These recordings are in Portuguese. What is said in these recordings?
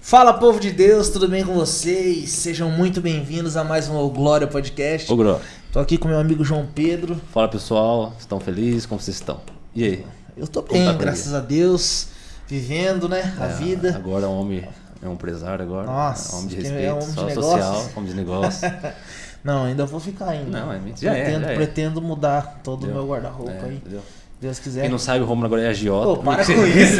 Fala povo de Deus, tudo bem com vocês? Sejam muito bem-vindos a mais um O Glória Podcast. Ô, Gro, Tô aqui com meu amigo João Pedro. fala pessoal, estão felizes? Como vocês estão? E aí? Eu tô bem, tá a graças a Deus, vivendo, né, a É, vida. Agora é um homem, é um empresário agora. Nossa, é um homem de que é respeito, homem de só negócios. social, homem de negócio. Não, ainda vou ficar ainda. Não, é mentira. Já é, pretendo, já é. pretendo mudar todo o meu guarda-roupa É, aí. entendeu? Deus quiser. Quem não sabe, o Romulo agora é agiota. Pô, para com isso.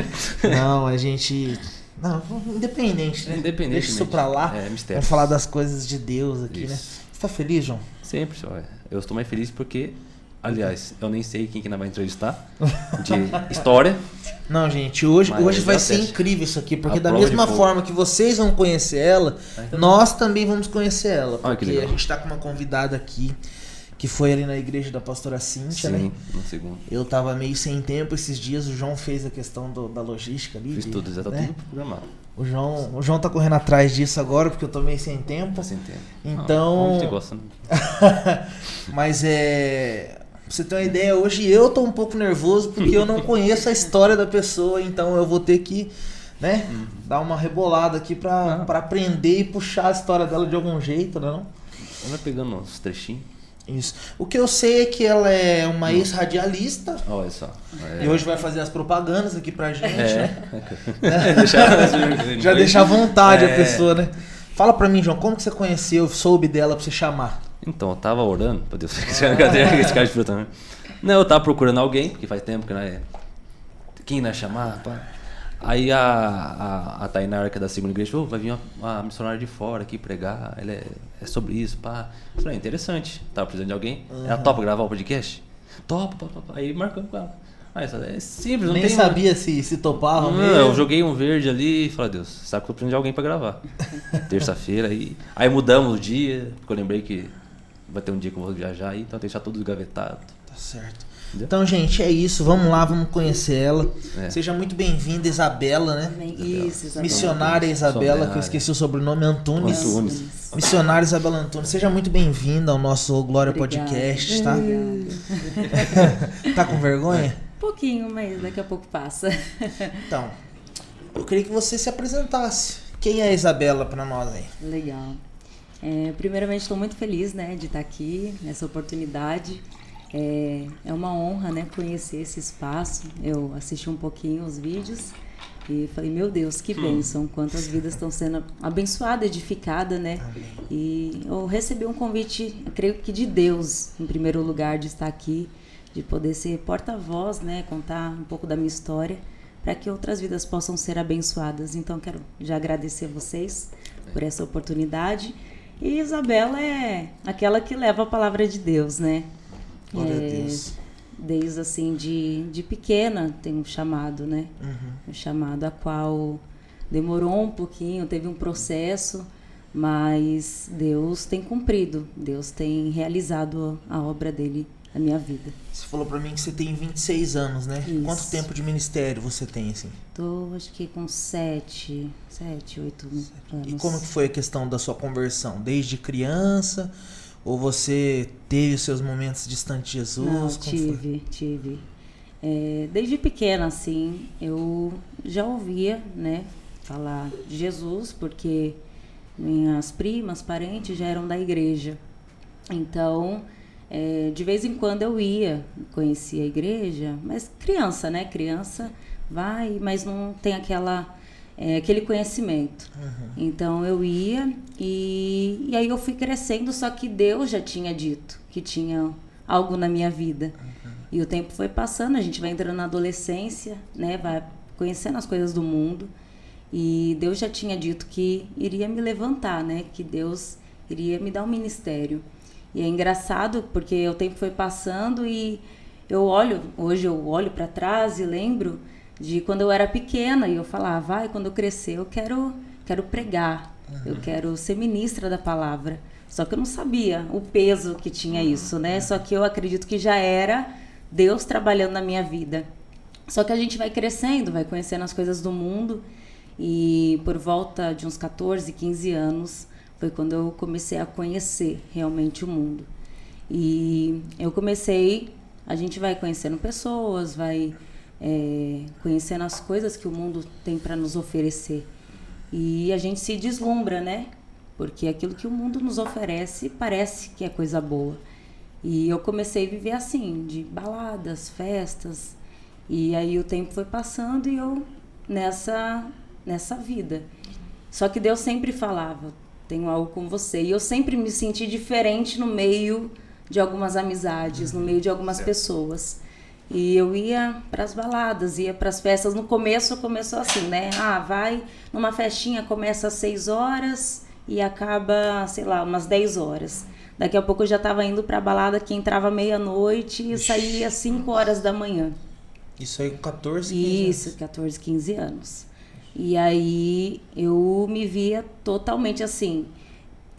Não, a gente. Não, independente, né? Independente. Deixa isso pra lá. É, mistério. Vamos falar das coisas de Deus aqui, né? Isso. Você tá feliz, João? Sempre, senhor. Eu estou mais feliz porque, aliás, eu nem sei quem que ainda vai entrevistar. De história. Não, gente, hoje, Mas hoje vai dá ser incrível isso aqui, porque A da mesma forma que vocês vão conhecer ela, Ah, então nós também vamos conhecer ela. Olha que Porque a legal. gente tá com uma convidada aqui, que foi ali na igreja da pastora Cíntia, né? Sim, no segundo. Eu tava meio sem tempo esses dias, o João fez a questão do- da logística ali. Fiz de- tudo, já tá né? tudo programado. O João, o João tá correndo atrás disso agora, porque eu tô meio sem tempo. Tá sem tempo. Então- Não, gosta, né? Mas é. Pra você ter uma ideia, hoje eu tô um pouco nervoso porque eu não conheço a história da pessoa, então eu vou ter que, né, dar uma rebolada aqui pra, Ah. pra aprender e puxar a história dela de algum jeito, né? Não? Pegando uns trechinhos. Isso. O que eu sei é que ela é uma ex-radialista Olha só. É. e hoje vai fazer as propagandas aqui pra gente, né? É. Deixar- Já deixa à vontade a É. pessoa, né? Fala pra mim, João, como que você conheceu, soube dela pra você chamar? Então, eu tava orando, meu Deus, cadê esse cara de fruta, né? Não, eu tava procurando alguém, porque faz tempo que não é. Quem nós chamar, pá. Aí a, a, a Tainara, que é da segunda igreja, falou, vai vir uma, uma missionária de fora aqui pregar, ela é, é sobre isso, pá. Eu falei, "Ah, interessante, tava precisando de alguém. Ela topa gravar o podcast? Topa, pá, pá. Aí marcamos com ela. Falei, é simples, não Nem tem... sabia se, se topava Não, eu joguei um verde ali e falei, Deus, sabe que eu tô precisando de alguém pra gravar. Terça-feira aí. Aí mudamos o dia, porque eu lembrei que vai ter um dia que eu vou viajar aí, então deixar tudo gavetado. Tá certo. Então, gente, é isso. Vamos lá, vamos conhecer ela. É. Seja muito bem-vinda, Isabela, né? Isso, Isabela. Missionária Isabela, que eu esqueci o sobrenome, Antunes. Antunes. Missionária Isabela Antunes. Seja muito bem-vinda ao nosso Glória Obrigada. Podcast, tá? Obrigada. tá com vergonha? Pouquinho, mas daqui a pouco passa. Então, eu queria que você se apresentasse. Quem é a Isabela pra nós aí? Legal. É, primeiramente, estou muito feliz né, de estar aqui nessa oportunidade. É, é uma honra né, conhecer esse espaço. Eu assisti um pouquinho os vídeos e falei, meu Deus, que bênção, quantas vidas estão sendo abençoadas, edificadas, né? E eu recebi um convite, creio que de Deus, em primeiro lugar, de estar aqui, de poder ser porta-voz, né? Contar um pouco da minha história, para que outras vidas possam ser abençoadas. Então, quero já agradecer a vocês por essa oportunidade. E Isabela é aquela que leva a palavra de Deus, né? É, Deus. Desde assim, de, de pequena, tem um chamado, né? Uhum. um chamado a qual demorou um pouquinho, teve um processo, mas Deus tem cumprido, Deus tem realizado a obra dele na minha vida. Você falou pra mim que você tem 26 anos, né? Isso. Quanto tempo de ministério você tem, assim? Tô, acho que com sete, sete, oito anos. E como que foi a questão da sua conversão? Desde criança? Ou você teve os seus momentos distante de Jesus? Não, Como foi? tive, tive. É, desde pequena, assim, eu já ouvia, né, falar de Jesus, porque minhas primas, parentes já eram da igreja. Então, é, de vez em quando eu ia, conhecia a igreja, mas criança, né? Criança vai, mas não tem aquela, é, aquele conhecimento. Então eu ia e, e aí eu fui crescendo, só que Deus já tinha dito que tinha algo na minha vida. E o tempo foi passando, a gente vai entrando na adolescência, né? Vai conhecendo as coisas do mundo. E Deus já tinha dito que iria me levantar, né? Que Deus iria me dar um ministério. E é engraçado porque o tempo foi passando e eu olho, hoje eu olho para trás e lembro de quando eu era pequena e eu falava, vai, quando eu crescer eu quero, quero pregar, eu quero ser ministra da palavra. Só que eu não sabia o peso que tinha isso, né? Só que eu acredito que já era Deus trabalhando na minha vida. Só que a gente vai crescendo, vai conhecendo as coisas do mundo e por volta de uns 14, 15 anos foi quando eu comecei a conhecer realmente o mundo. E eu comecei, a gente vai conhecendo pessoas, vai é, conhecendo as coisas que o mundo tem para nos oferecer. E a gente se deslumbra, né? Porque aquilo que o mundo nos oferece parece que é coisa boa. E eu comecei a viver assim, de baladas, festas. E aí o tempo foi passando e eu nessa nessa vida. Só que Deus sempre falava, tenho algo com você. E eu sempre me senti diferente no meio de algumas amizades, no meio de algumas pessoas. E eu ia para as baladas, ia para as festas. No começo começou assim, né? Ah, vai numa festinha, começa às 6 horas e acaba, sei lá, umas 10 horas. Daqui a pouco eu já estava indo para a balada que entrava meia-noite e saía às 5 horas da manhã. Isso aí com 14, 15 Isso, 14, 15 anos. E aí eu me via totalmente assim,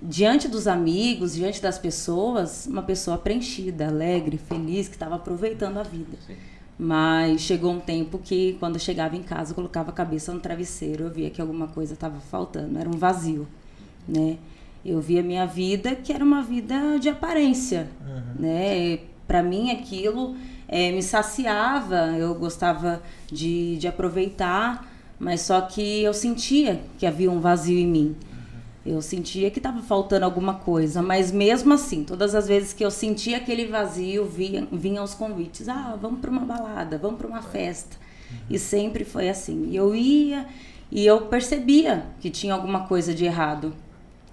diante dos amigos, diante das pessoas, uma pessoa preenchida, alegre, feliz, que estava aproveitando a vida. Sim. Mas chegou um tempo que, quando eu chegava em casa, eu colocava a cabeça no travesseiro, eu via que alguma coisa estava faltando, era um vazio, né? Eu via minha vida que era uma vida de aparência, uhum. né? Para mim aquilo é, me saciava, eu gostava de, de aproveitar, mas só que eu sentia que havia um vazio em mim. Eu sentia que estava faltando alguma coisa, mas mesmo assim, todas as vezes que eu sentia aquele vazio, vinha, vinham os convites: ah, vamos para uma balada, vamos para uma festa. E sempre foi assim. E eu ia e eu percebia que tinha alguma coisa de errado.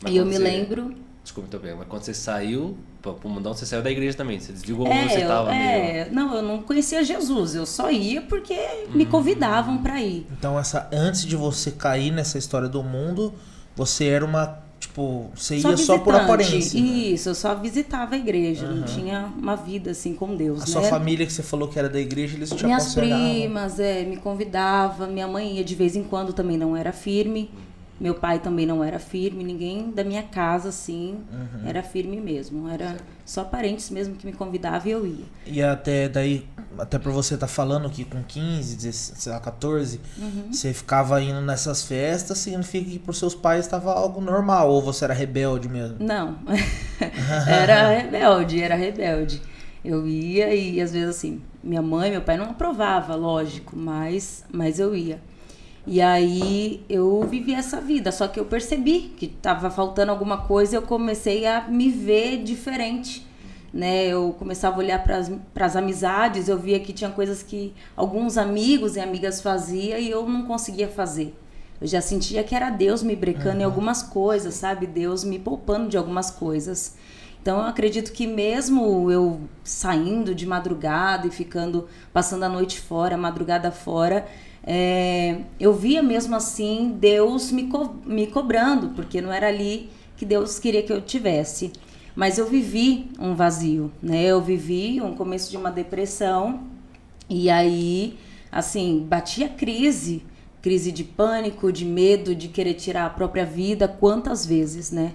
Mas e eu me você... lembro. Desculpa, então, mas quando você saiu para o mundão, você saiu da igreja também. Você desligou é, você estava é, meio... Não, eu não conhecia Jesus. Eu só ia porque me hum. convidavam para ir. Então, essa antes de você cair nessa história do mundo você era uma tipo, você só ia visitante. só por aparência. Né? Isso, eu só visitava a igreja, uhum. não tinha uma vida assim com Deus. A né? sua família que você falou que era da igreja, eles te Minhas primas, é, me convidavam, minha mãe ia de vez em quando também não era firme. Meu pai também não era firme, ninguém da minha casa, assim, uhum. era firme mesmo. Era só parentes mesmo que me convidavam e eu ia. E até daí, até por você estar tá falando que com 15, 16, sei lá, 14, uhum. você ficava indo nessas festas, significa que por seus pais estava algo normal, ou você era rebelde mesmo? Não, era rebelde, era rebelde. Eu ia e às vezes assim, minha mãe, meu pai não aprovava, lógico, mas, mas eu ia. E aí eu vivi essa vida, só que eu percebi que estava faltando alguma coisa, eu comecei a me ver diferente. Né, eu começava a olhar para as amizades, eu via que tinha coisas que alguns amigos e amigas faziam e eu não conseguia fazer. Eu já sentia que era Deus me brecando uhum. em algumas coisas, sabe? Deus me poupando de algumas coisas. Então eu acredito que mesmo eu saindo de madrugada e ficando passando a noite fora, madrugada fora, é, eu via mesmo assim Deus me, co me cobrando, porque não era ali que Deus queria que eu tivesse. Mas eu vivi um vazio, né? Eu vivi um começo de uma depressão e aí, assim, batia crise, crise de pânico, de medo, de querer tirar a própria vida. Quantas vezes, né?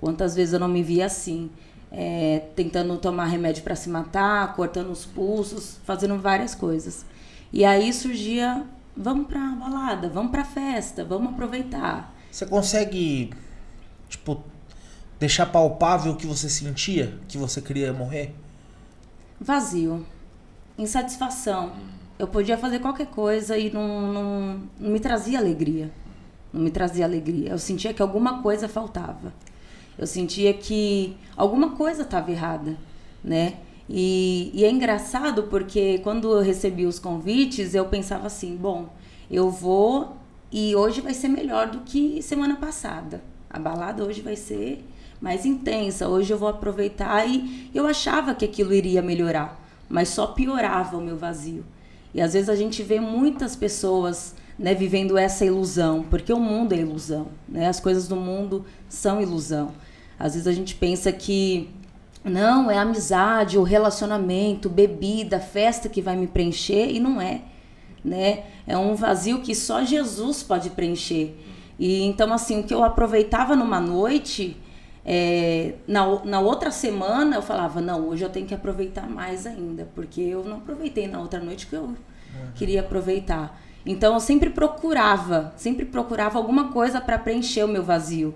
Quantas vezes eu não me via assim, é, tentando tomar remédio para se matar, cortando os pulsos, fazendo várias coisas. E aí surgia vamos pra balada, vamos pra festa, vamos aproveitar. Você consegue, tipo, deixar palpável o que você sentia? Que você queria morrer? Vazio. Insatisfação. Eu podia fazer qualquer coisa e não, não, não me trazia alegria. Não me trazia alegria. Eu sentia que alguma coisa faltava. Eu sentia que alguma coisa estava errada, né? E, e, é engraçado porque quando eu recebi os convites, eu pensava assim: bom, eu vou e hoje vai ser melhor do que semana passada. A balada hoje vai ser mais intensa, hoje eu vou aproveitar. E eu achava que aquilo iria melhorar, mas só piorava o meu vazio. E às vezes a gente vê muitas pessoas né, vivendo essa ilusão, porque o mundo é ilusão, né? as coisas do mundo são ilusão. Às vezes a gente pensa que não, é amizade, o relacionamento, bebida, festa que vai me preencher e não é, né? É um vazio que só Jesus pode preencher. E então assim, o que eu aproveitava numa noite, é, na, na outra semana eu falava, não, hoje eu tenho que aproveitar mais ainda, porque eu não aproveitei na outra noite que eu uhum. queria aproveitar. Então eu sempre procurava, sempre procurava alguma coisa para preencher o meu vazio.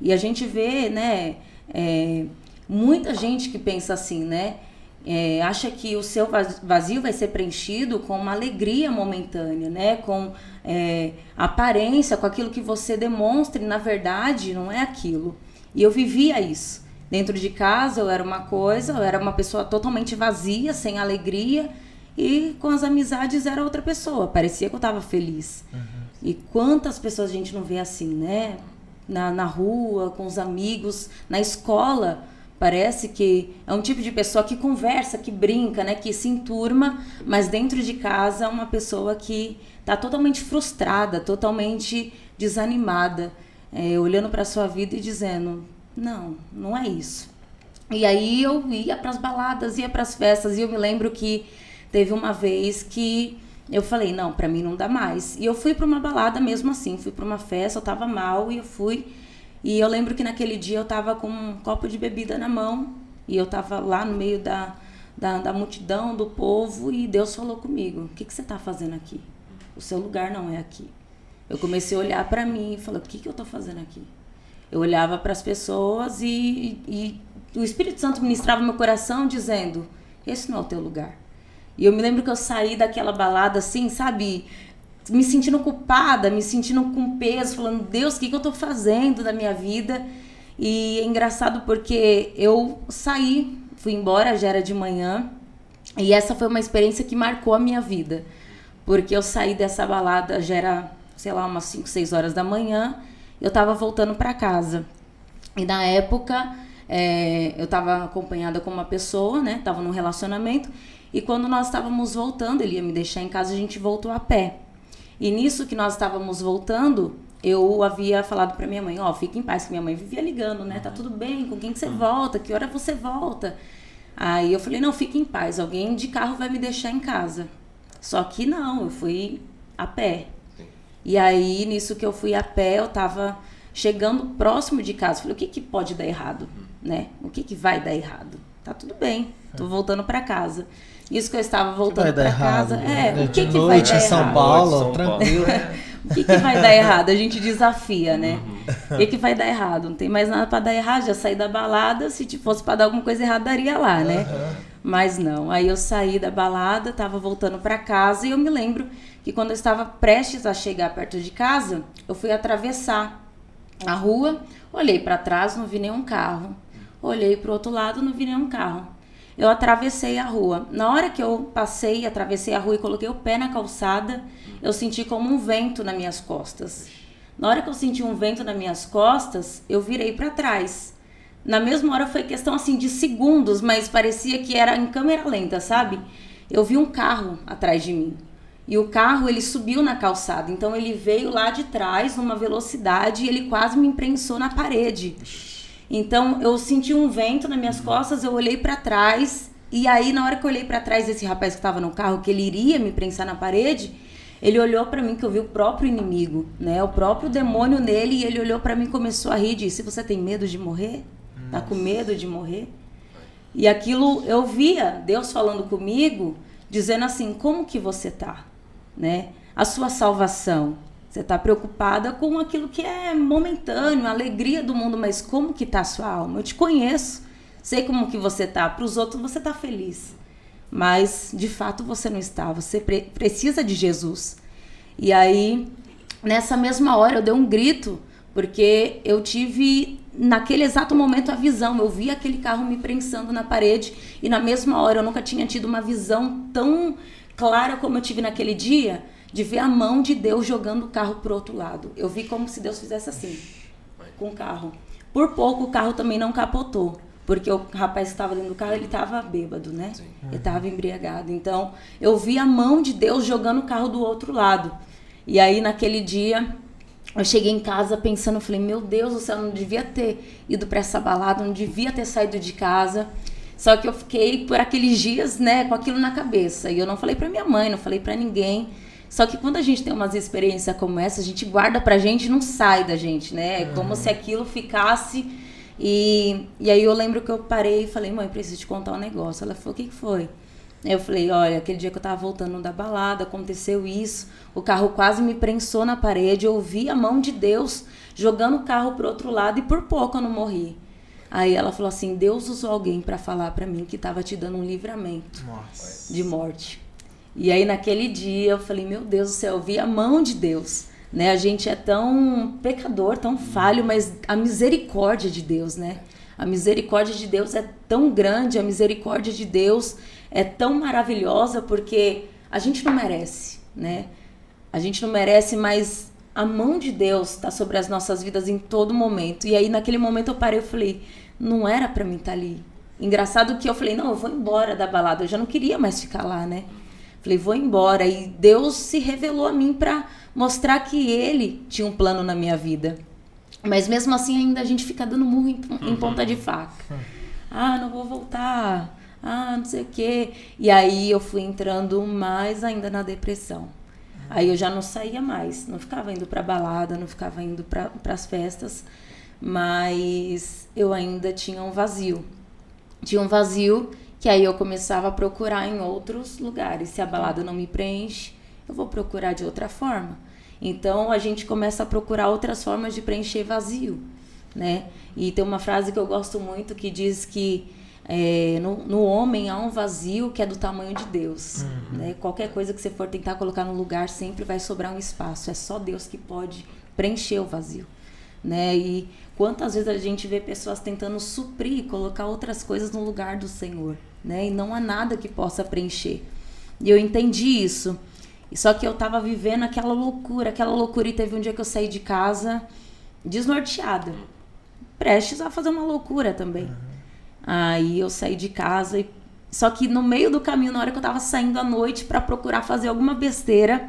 E a gente vê, né, é, muita gente que pensa assim, né? é, acha que o seu vazio vai ser preenchido com uma alegria momentânea, né? Com é, aparência, com aquilo que você demonstra, e na verdade não é aquilo. E eu vivia isso. Dentro de casa eu era uma coisa, eu era uma pessoa totalmente vazia, sem alegria, e com as amizades era outra pessoa. Parecia que eu estava feliz. Uhum. E quantas pessoas a gente não vê assim, né? Na, na rua, com os amigos, na escola Parece que é um tipo de pessoa que conversa, que brinca, né, que se enturma, mas dentro de casa é uma pessoa que está totalmente frustrada, totalmente desanimada, é, olhando para a sua vida e dizendo: não, não é isso. E aí eu ia para as baladas, ia para as festas, e eu me lembro que teve uma vez que eu falei: não, para mim não dá mais. E eu fui para uma balada mesmo assim, fui para uma festa, eu estava mal e eu fui e eu lembro que naquele dia eu estava com um copo de bebida na mão e eu estava lá no meio da, da, da, multidão, do povo, e Deus falou comigo: O que, que você está fazendo aqui? O seu lugar não é aqui. Eu comecei a olhar para mim e falei: O que, que eu estou fazendo aqui? Eu olhava para as pessoas e, e o Espírito Santo ministrava meu coração dizendo: Esse não é o teu lugar. E eu me lembro que eu saí daquela balada assim, sabe? Me sentindo culpada, me sentindo com peso, falando, Deus, o que, que eu tô fazendo da minha vida? E é engraçado porque eu saí, fui embora, já era de manhã, e essa foi uma experiência que marcou a minha vida. Porque eu saí dessa balada, já era, sei lá, umas 5, 6 horas da manhã, eu tava voltando para casa. E na época, é, eu tava acompanhada com uma pessoa, né? Tava num relacionamento, e quando nós estávamos voltando, ele ia me deixar em casa, a gente voltou a pé. E nisso que nós estávamos voltando, eu havia falado para minha mãe, ó, oh, fique em paz, que minha mãe vivia ligando, né? Tá tudo bem, com quem que você volta? Que hora você volta? Aí eu falei, não, fique em paz, alguém de carro vai me deixar em casa. Só que não, eu fui a pé. E aí, nisso que eu fui a pé, eu tava chegando próximo de casa. Falei, o que que pode dar errado, né? O que que vai dar errado? Tá tudo bem, tô voltando para casa. Isso que eu estava voltando para casa. Né? É, o que, que vai dar errado? São Paulo, tranquilo. o que, que vai dar errado? A gente desafia, né? Uhum. O que, que vai dar errado? Não tem mais nada para dar errado. Já saí da balada. Se fosse para dar alguma coisa errada, daria lá, né? Uhum. Mas não. Aí eu saí da balada, estava voltando para casa e eu me lembro que quando eu estava prestes a chegar perto de casa, eu fui atravessar a rua, olhei para trás, não vi nenhum carro. Olhei para o outro lado, não vi nenhum carro eu atravessei a rua. Na hora que eu passei, atravessei a rua e coloquei o pé na calçada, eu senti como um vento nas minhas costas. Na hora que eu senti um vento nas minhas costas, eu virei para trás. Na mesma hora foi questão assim de segundos, mas parecia que era em câmera lenta, sabe? Eu vi um carro atrás de mim. E o carro ele subiu na calçada, então ele veio lá de trás numa velocidade e ele quase me imprensou na parede. Então eu senti um vento nas minhas costas, eu olhei para trás e aí na hora que eu olhei para trás desse rapaz que estava no carro, que ele iria me prensar na parede, ele olhou para mim que eu vi o próprio inimigo, né? O próprio demônio nele e ele olhou para mim e começou a rir e disse: "Você tem medo de morrer? Tá com medo de morrer?" E aquilo eu via Deus falando comigo, dizendo assim: "Como que você tá?", né? A sua salvação, você está preocupada com aquilo que é momentâneo, a alegria do mundo, mas como que está a sua alma? Eu te conheço, sei como que você está. Para os outros você está feliz, mas de fato você não está. Você pre precisa de Jesus. E aí, nessa mesma hora, eu dei um grito, porque eu tive naquele exato momento a visão. Eu vi aquele carro me prensando na parede e na mesma hora eu nunca tinha tido uma visão tão clara como eu tive naquele dia de ver a mão de Deus jogando o carro pro outro lado. Eu vi como se Deus fizesse assim, com o carro. Por pouco o carro também não capotou, porque o rapaz que estava dentro do carro, ele estava bêbado, né? Sim. Ele estava embriagado. Então, eu vi a mão de Deus jogando o carro do outro lado. E aí, naquele dia, eu cheguei em casa pensando, falei, meu Deus do céu, eu não devia ter ido para essa balada, não devia ter saído de casa. Só que eu fiquei por aqueles dias, né, com aquilo na cabeça. E eu não falei para minha mãe, não falei para ninguém. Só que quando a gente tem umas experiências como essa, a gente guarda pra gente e não sai da gente, né? É como uhum. se aquilo ficasse. E, e aí eu lembro que eu parei e falei, mãe, preciso te contar um negócio. Ela falou, o que, que foi? Eu falei, olha, aquele dia que eu tava voltando da balada, aconteceu isso, o carro quase me prensou na parede, eu vi a mão de Deus jogando o carro pro outro lado e por pouco eu não morri. Aí ela falou assim: Deus usou alguém para falar para mim que estava te dando um livramento Nossa. de morte. E aí naquele dia eu falei: Meu Deus do céu, eu vi a mão de Deus. Né? A gente é tão pecador, tão falho, mas a misericórdia de Deus, né? A misericórdia de Deus é tão grande, a misericórdia de Deus é tão maravilhosa porque a gente não merece, né? A gente não merece, mas a mão de Deus está sobre as nossas vidas em todo momento. E aí naquele momento eu parei e falei, não era para mim estar tá ali. Engraçado que eu falei, não, eu vou embora da balada, eu já não queria mais ficar lá, né? Falei, vou embora. E Deus se revelou a mim para mostrar que Ele tinha um plano na minha vida. Mas mesmo assim ainda a gente fica dando murro em, em ponta de faca. Ah, não vou voltar. Ah, não sei o quê. E aí eu fui entrando mais ainda na depressão. Aí eu já não saía mais, não ficava indo para balada, não ficava indo para as festas, mas eu ainda tinha um vazio. Tinha um vazio que aí eu começava a procurar em outros lugares. Se a balada não me preenche, eu vou procurar de outra forma. Então a gente começa a procurar outras formas de preencher vazio, né? E tem uma frase que eu gosto muito que diz que é, no, no, homem há um vazio que é do tamanho de Deus. Uhum. Né? Qualquer coisa que você for tentar colocar no lugar sempre vai sobrar um espaço. É só Deus que pode preencher o vazio. Né? E quantas vezes a gente vê pessoas tentando suprir, colocar outras coisas no lugar do Senhor, né? E não há nada que possa preencher. E eu entendi isso. Só que eu estava vivendo aquela loucura, aquela loucura e teve um dia que eu saí de casa desnorteada, prestes a fazer uma loucura também. Uhum. Aí eu saí de casa e só que no meio do caminho, na hora que eu tava saindo à noite para procurar fazer alguma besteira,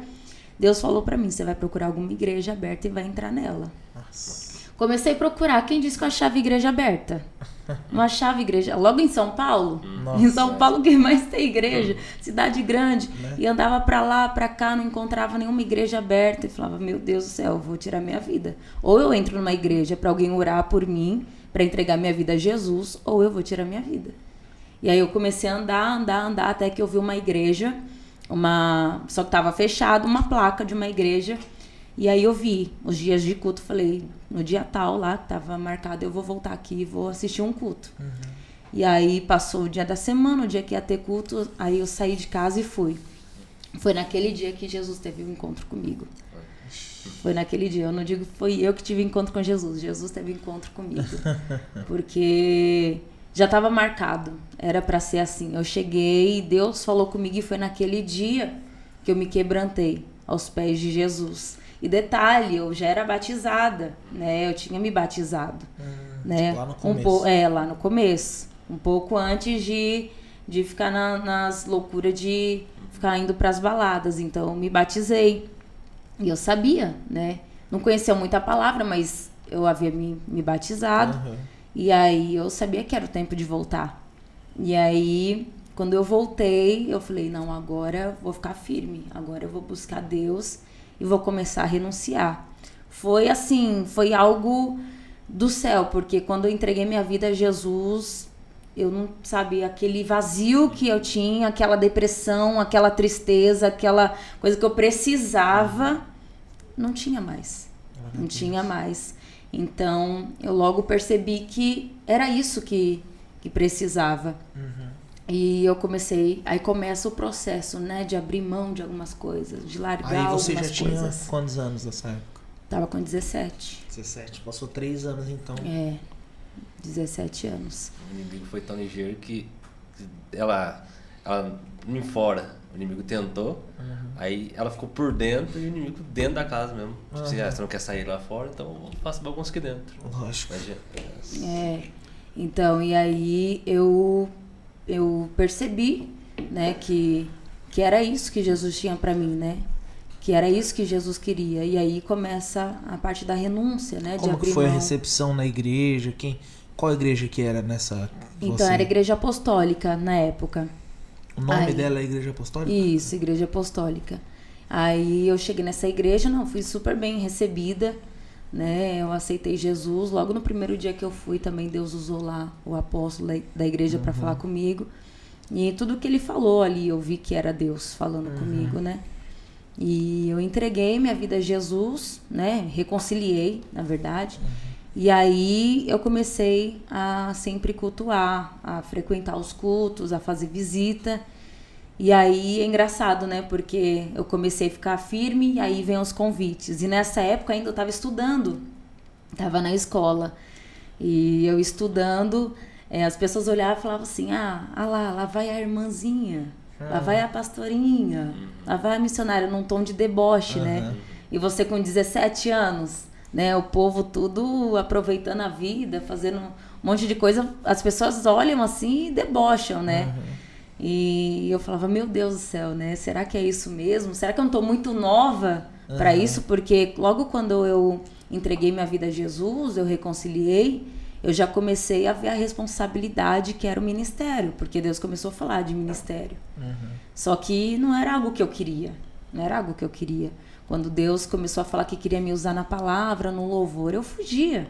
Deus falou para mim: você vai procurar alguma igreja aberta e vai entrar nela. Nossa. Comecei a procurar. Quem disse que eu achava igreja aberta? Não achava igreja. Logo em São Paulo. Nossa. Em São Paulo que mais tem igreja. Cidade grande. Né? E andava para lá, para cá, não encontrava nenhuma igreja aberta. E falava, meu Deus do céu, vou tirar minha vida. Ou eu entro numa igreja para alguém orar por mim para entregar minha vida a Jesus ou eu vou tirar minha vida. E aí eu comecei a andar, andar, andar até que eu vi uma igreja, uma só que estava fechado, uma placa de uma igreja. E aí eu vi os dias de culto, falei, no dia tal lá estava marcado, eu vou voltar aqui e vou assistir um culto. Uhum. E aí passou o dia da semana, o dia que ia ter culto, aí eu saí de casa e fui. Foi naquele dia que Jesus teve um encontro comigo. Foi naquele dia. Eu não digo que foi eu que tive encontro com Jesus. Jesus teve encontro comigo. Porque já estava marcado. Era para ser assim. Eu cheguei, Deus falou comigo e foi naquele dia que eu me quebrantei aos pés de Jesus. E detalhe, eu já era batizada, né? Eu tinha me batizado, hum, né? Lá no começo. Um é, lá no começo. Um pouco antes de, de ficar na, nas loucuras de ficar indo para as baladas. Então, eu me batizei. E eu sabia, né? Não conhecia muito a palavra, mas eu havia me, me batizado. Uhum. E aí eu sabia que era o tempo de voltar. E aí, quando eu voltei, eu falei: não, agora vou ficar firme. Agora eu vou buscar Deus e vou começar a renunciar. Foi assim, foi algo do céu, porque quando eu entreguei minha vida a Jesus, eu não sabia aquele vazio que eu tinha, aquela depressão, aquela tristeza, aquela coisa que eu precisava, não tinha mais. Não tinha mais. Então, eu logo percebi que era isso que, que precisava. Uhum. E eu comecei, aí começa o processo, né, de abrir mão de algumas coisas, de largar algumas coisas. Aí você já coisas. tinha quantos anos nessa época? Tava com 17. 17, passou três anos então. É. 17 anos. O inimigo foi tão ligeiro que ela, ela em fora, o inimigo tentou, uhum. aí ela ficou por dentro e o inimigo dentro da casa mesmo. Tipo assim, ah, você não quer sair lá fora, então faça bagunça aqui dentro. Lógico. É, então, e aí eu, eu percebi, né, que, que era isso que Jesus tinha para mim, né? que era isso que Jesus queria. E aí começa a parte da renúncia, né? Como que foi mão. a recepção na igreja? Quem, qual igreja que era nessa? Então, você... era igreja apostólica na época. O nome Aí, dela é Igreja Apostólica? Isso, Igreja Apostólica. Aí eu cheguei nessa igreja, não, fui super bem recebida, né? Eu aceitei Jesus. Logo no primeiro dia que eu fui, também Deus usou lá o apóstolo da igreja uhum. para falar comigo. E tudo que ele falou ali, eu vi que era Deus falando uhum. comigo, né? E eu entreguei minha vida a Jesus, né? Reconciliei, na verdade. Uhum. E aí eu comecei a sempre cultuar, a frequentar os cultos, a fazer visita. E aí é engraçado, né? Porque eu comecei a ficar firme e aí vem os convites. E nessa época ainda eu estava estudando, estava na escola. E eu estudando, é, as pessoas olhavam e falavam assim: ah, ah lá, lá vai a irmãzinha, lá vai a pastorinha, lá vai a missionária, num tom de deboche, né? E você com 17 anos, né? O povo tudo aproveitando a vida, fazendo um monte de coisa. As pessoas olham assim e debocham, né? E eu falava, meu Deus do céu, né? Será que é isso mesmo? Será que eu não estou muito nova para isso? Porque logo quando eu entreguei minha vida a Jesus, eu reconciliei, eu já comecei a ver a responsabilidade que era o ministério, porque Deus começou a falar de ministério. Só que não era algo que eu queria, não era algo que eu queria. Quando Deus começou a falar que queria me usar na palavra, no louvor, eu fugia.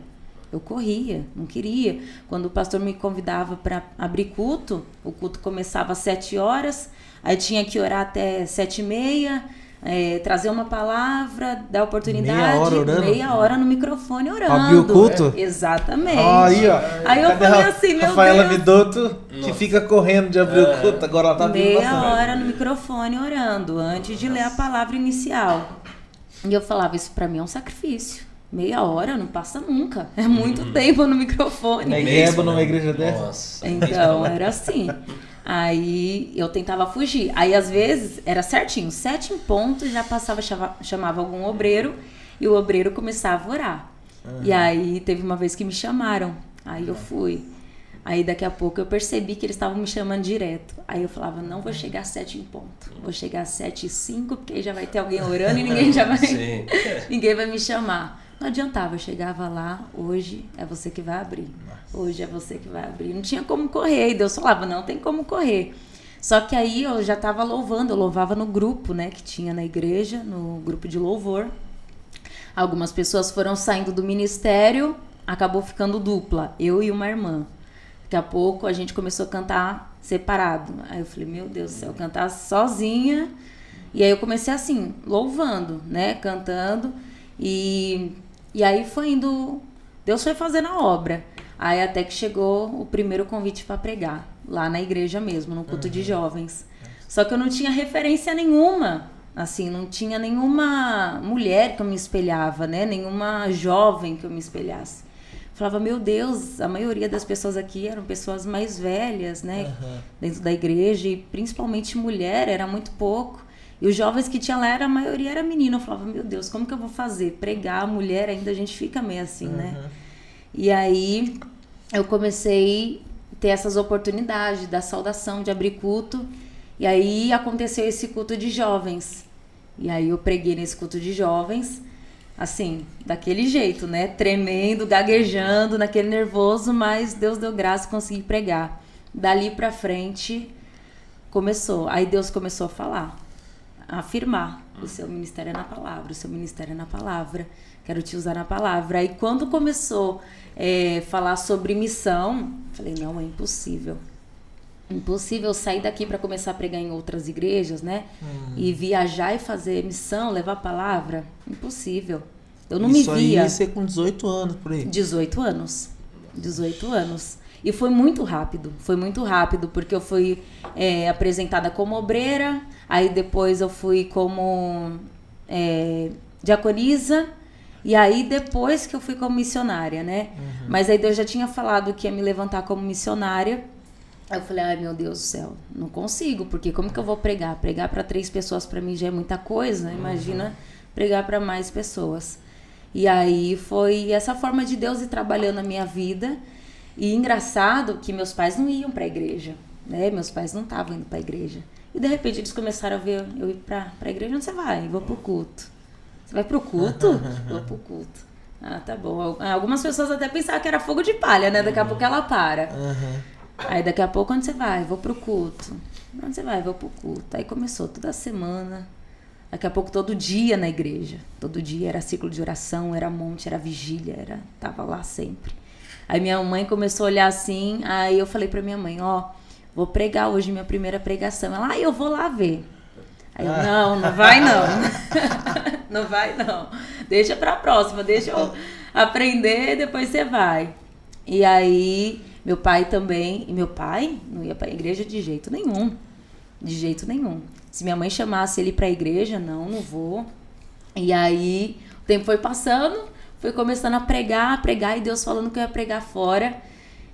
Eu corria, não queria. Quando o pastor me convidava para abrir culto, o culto começava às sete horas, aí tinha que orar até sete e meia, é, trazer uma palavra, dar oportunidade, Meia hora orando? meia hora no microfone orando. Abriu o culto? Exatamente. Aí, ó. Aí eu Cadê falei a assim, meu Rafaela Deus. Vidotto, que fica correndo de abrir o culto, agora ela tá meia bastante. hora no microfone orando antes de ler a palavra inicial. E eu falava, isso pra mim é um sacrifício. Meia hora não passa nunca. É muito tempo no microfone. Na igreja, numa né? igreja dessa? Nossa. Então, era assim. Aí eu tentava fugir. Aí às vezes era certinho, sete em ponto, já passava, chamava algum obreiro e o obreiro começava a orar. E aí teve uma vez que me chamaram. Aí eu fui. Aí daqui a pouco eu percebi que eles estavam me chamando direto. Aí eu falava, não vou chegar às sete em ponto. Vou chegar às sete e cinco, porque aí já vai ter alguém orando e ninguém já vai. Sim. ninguém vai me chamar. Não adiantava, eu chegava lá, hoje é você que vai abrir. Hoje é você que vai abrir. Não tinha como correr. E Deus falava, não tem como correr. Só que aí eu já estava louvando, eu louvava no grupo, né, que tinha na igreja, no grupo de louvor. Algumas pessoas foram saindo do ministério, acabou ficando dupla, eu e uma irmã. Daqui a pouco a gente começou a cantar separado. Aí eu falei, meu Deus do céu, cantar sozinha. E aí eu comecei assim, louvando, né? Cantando. E, e aí foi indo. Deus foi fazendo a obra. Aí até que chegou o primeiro convite para pregar, lá na igreja mesmo, no culto de jovens. Só que eu não tinha referência nenhuma. Assim, não tinha nenhuma mulher que eu me espelhava, né? Nenhuma jovem que eu me espelhasse. Falava, meu Deus, a maioria das pessoas aqui eram pessoas mais velhas, né? Dentro da igreja, e principalmente mulher, era muito pouco. E os jovens que tinha lá, era, a maioria era menina. Eu falava, meu Deus, como que eu vou fazer? Pregar mulher, ainda a gente fica meio assim, né? E aí eu comecei a ter essas oportunidades da saudação, de abrir culto. E aí aconteceu esse culto de jovens. E aí eu preguei nesse culto de jovens, assim, daquele jeito, né? Tremendo, gaguejando, naquele nervoso, mas Deus deu graça e consegui pregar. Dali pra frente começou. Aí Deus começou a falar, a afirmar: o seu ministério é na palavra, o seu ministério é na palavra. Quero te usar na palavra. Aí quando começou é, falar sobre missão, falei: não, é impossível. Impossível sair daqui para começar a pregar em outras igrejas, né? E viajar e fazer missão, levar a palavra. Impossível. Eu não Isso me via. aí você com 18 anos por aí. 18 anos. 18 anos. E foi muito rápido. Foi muito rápido, porque eu fui é, apresentada como obreira, aí depois eu fui como é, diaconisa, e aí depois que eu fui como missionária, né? Mas aí Deus já tinha falado que ia me levantar como missionária. Aí eu falei, ai meu Deus do céu, não consigo, porque como que eu vou pregar? Pregar para três pessoas para mim já é muita coisa, imagina pregar para mais pessoas. E aí foi essa forma de Deus ir trabalhando na minha vida. E engraçado que meus pais não iam para a igreja, né? Meus pais não estavam indo para a igreja. E de repente eles começaram a ver eu ir para a igreja, onde você vai? Vou pro culto. Você vai pro culto? Vou pro culto. Ah, tá bom. Algumas pessoas até pensavam que era fogo de palha, né? Daqui a pouco ela para. Aham. Aí daqui a pouco, onde você vai? Vou pro culto. Onde você vai? Vou pro culto. Aí começou toda semana. Daqui a pouco, todo dia na igreja. Todo dia era ciclo de oração, era monte, era vigília, era tava lá sempre. Aí minha mãe começou a olhar assim. Aí eu falei pra minha mãe: Ó, vou pregar hoje minha primeira pregação. Ela, ah, eu vou lá ver. Aí eu, não, não vai não. não vai não. Deixa pra próxima, deixa eu aprender, depois você vai. E aí, meu pai também, e meu pai não ia para a igreja de jeito nenhum. De jeito nenhum. Se minha mãe chamasse ele para a igreja, não, não vou. E aí, o tempo foi passando, fui começando a pregar, a pregar, e Deus falando que eu ia pregar fora.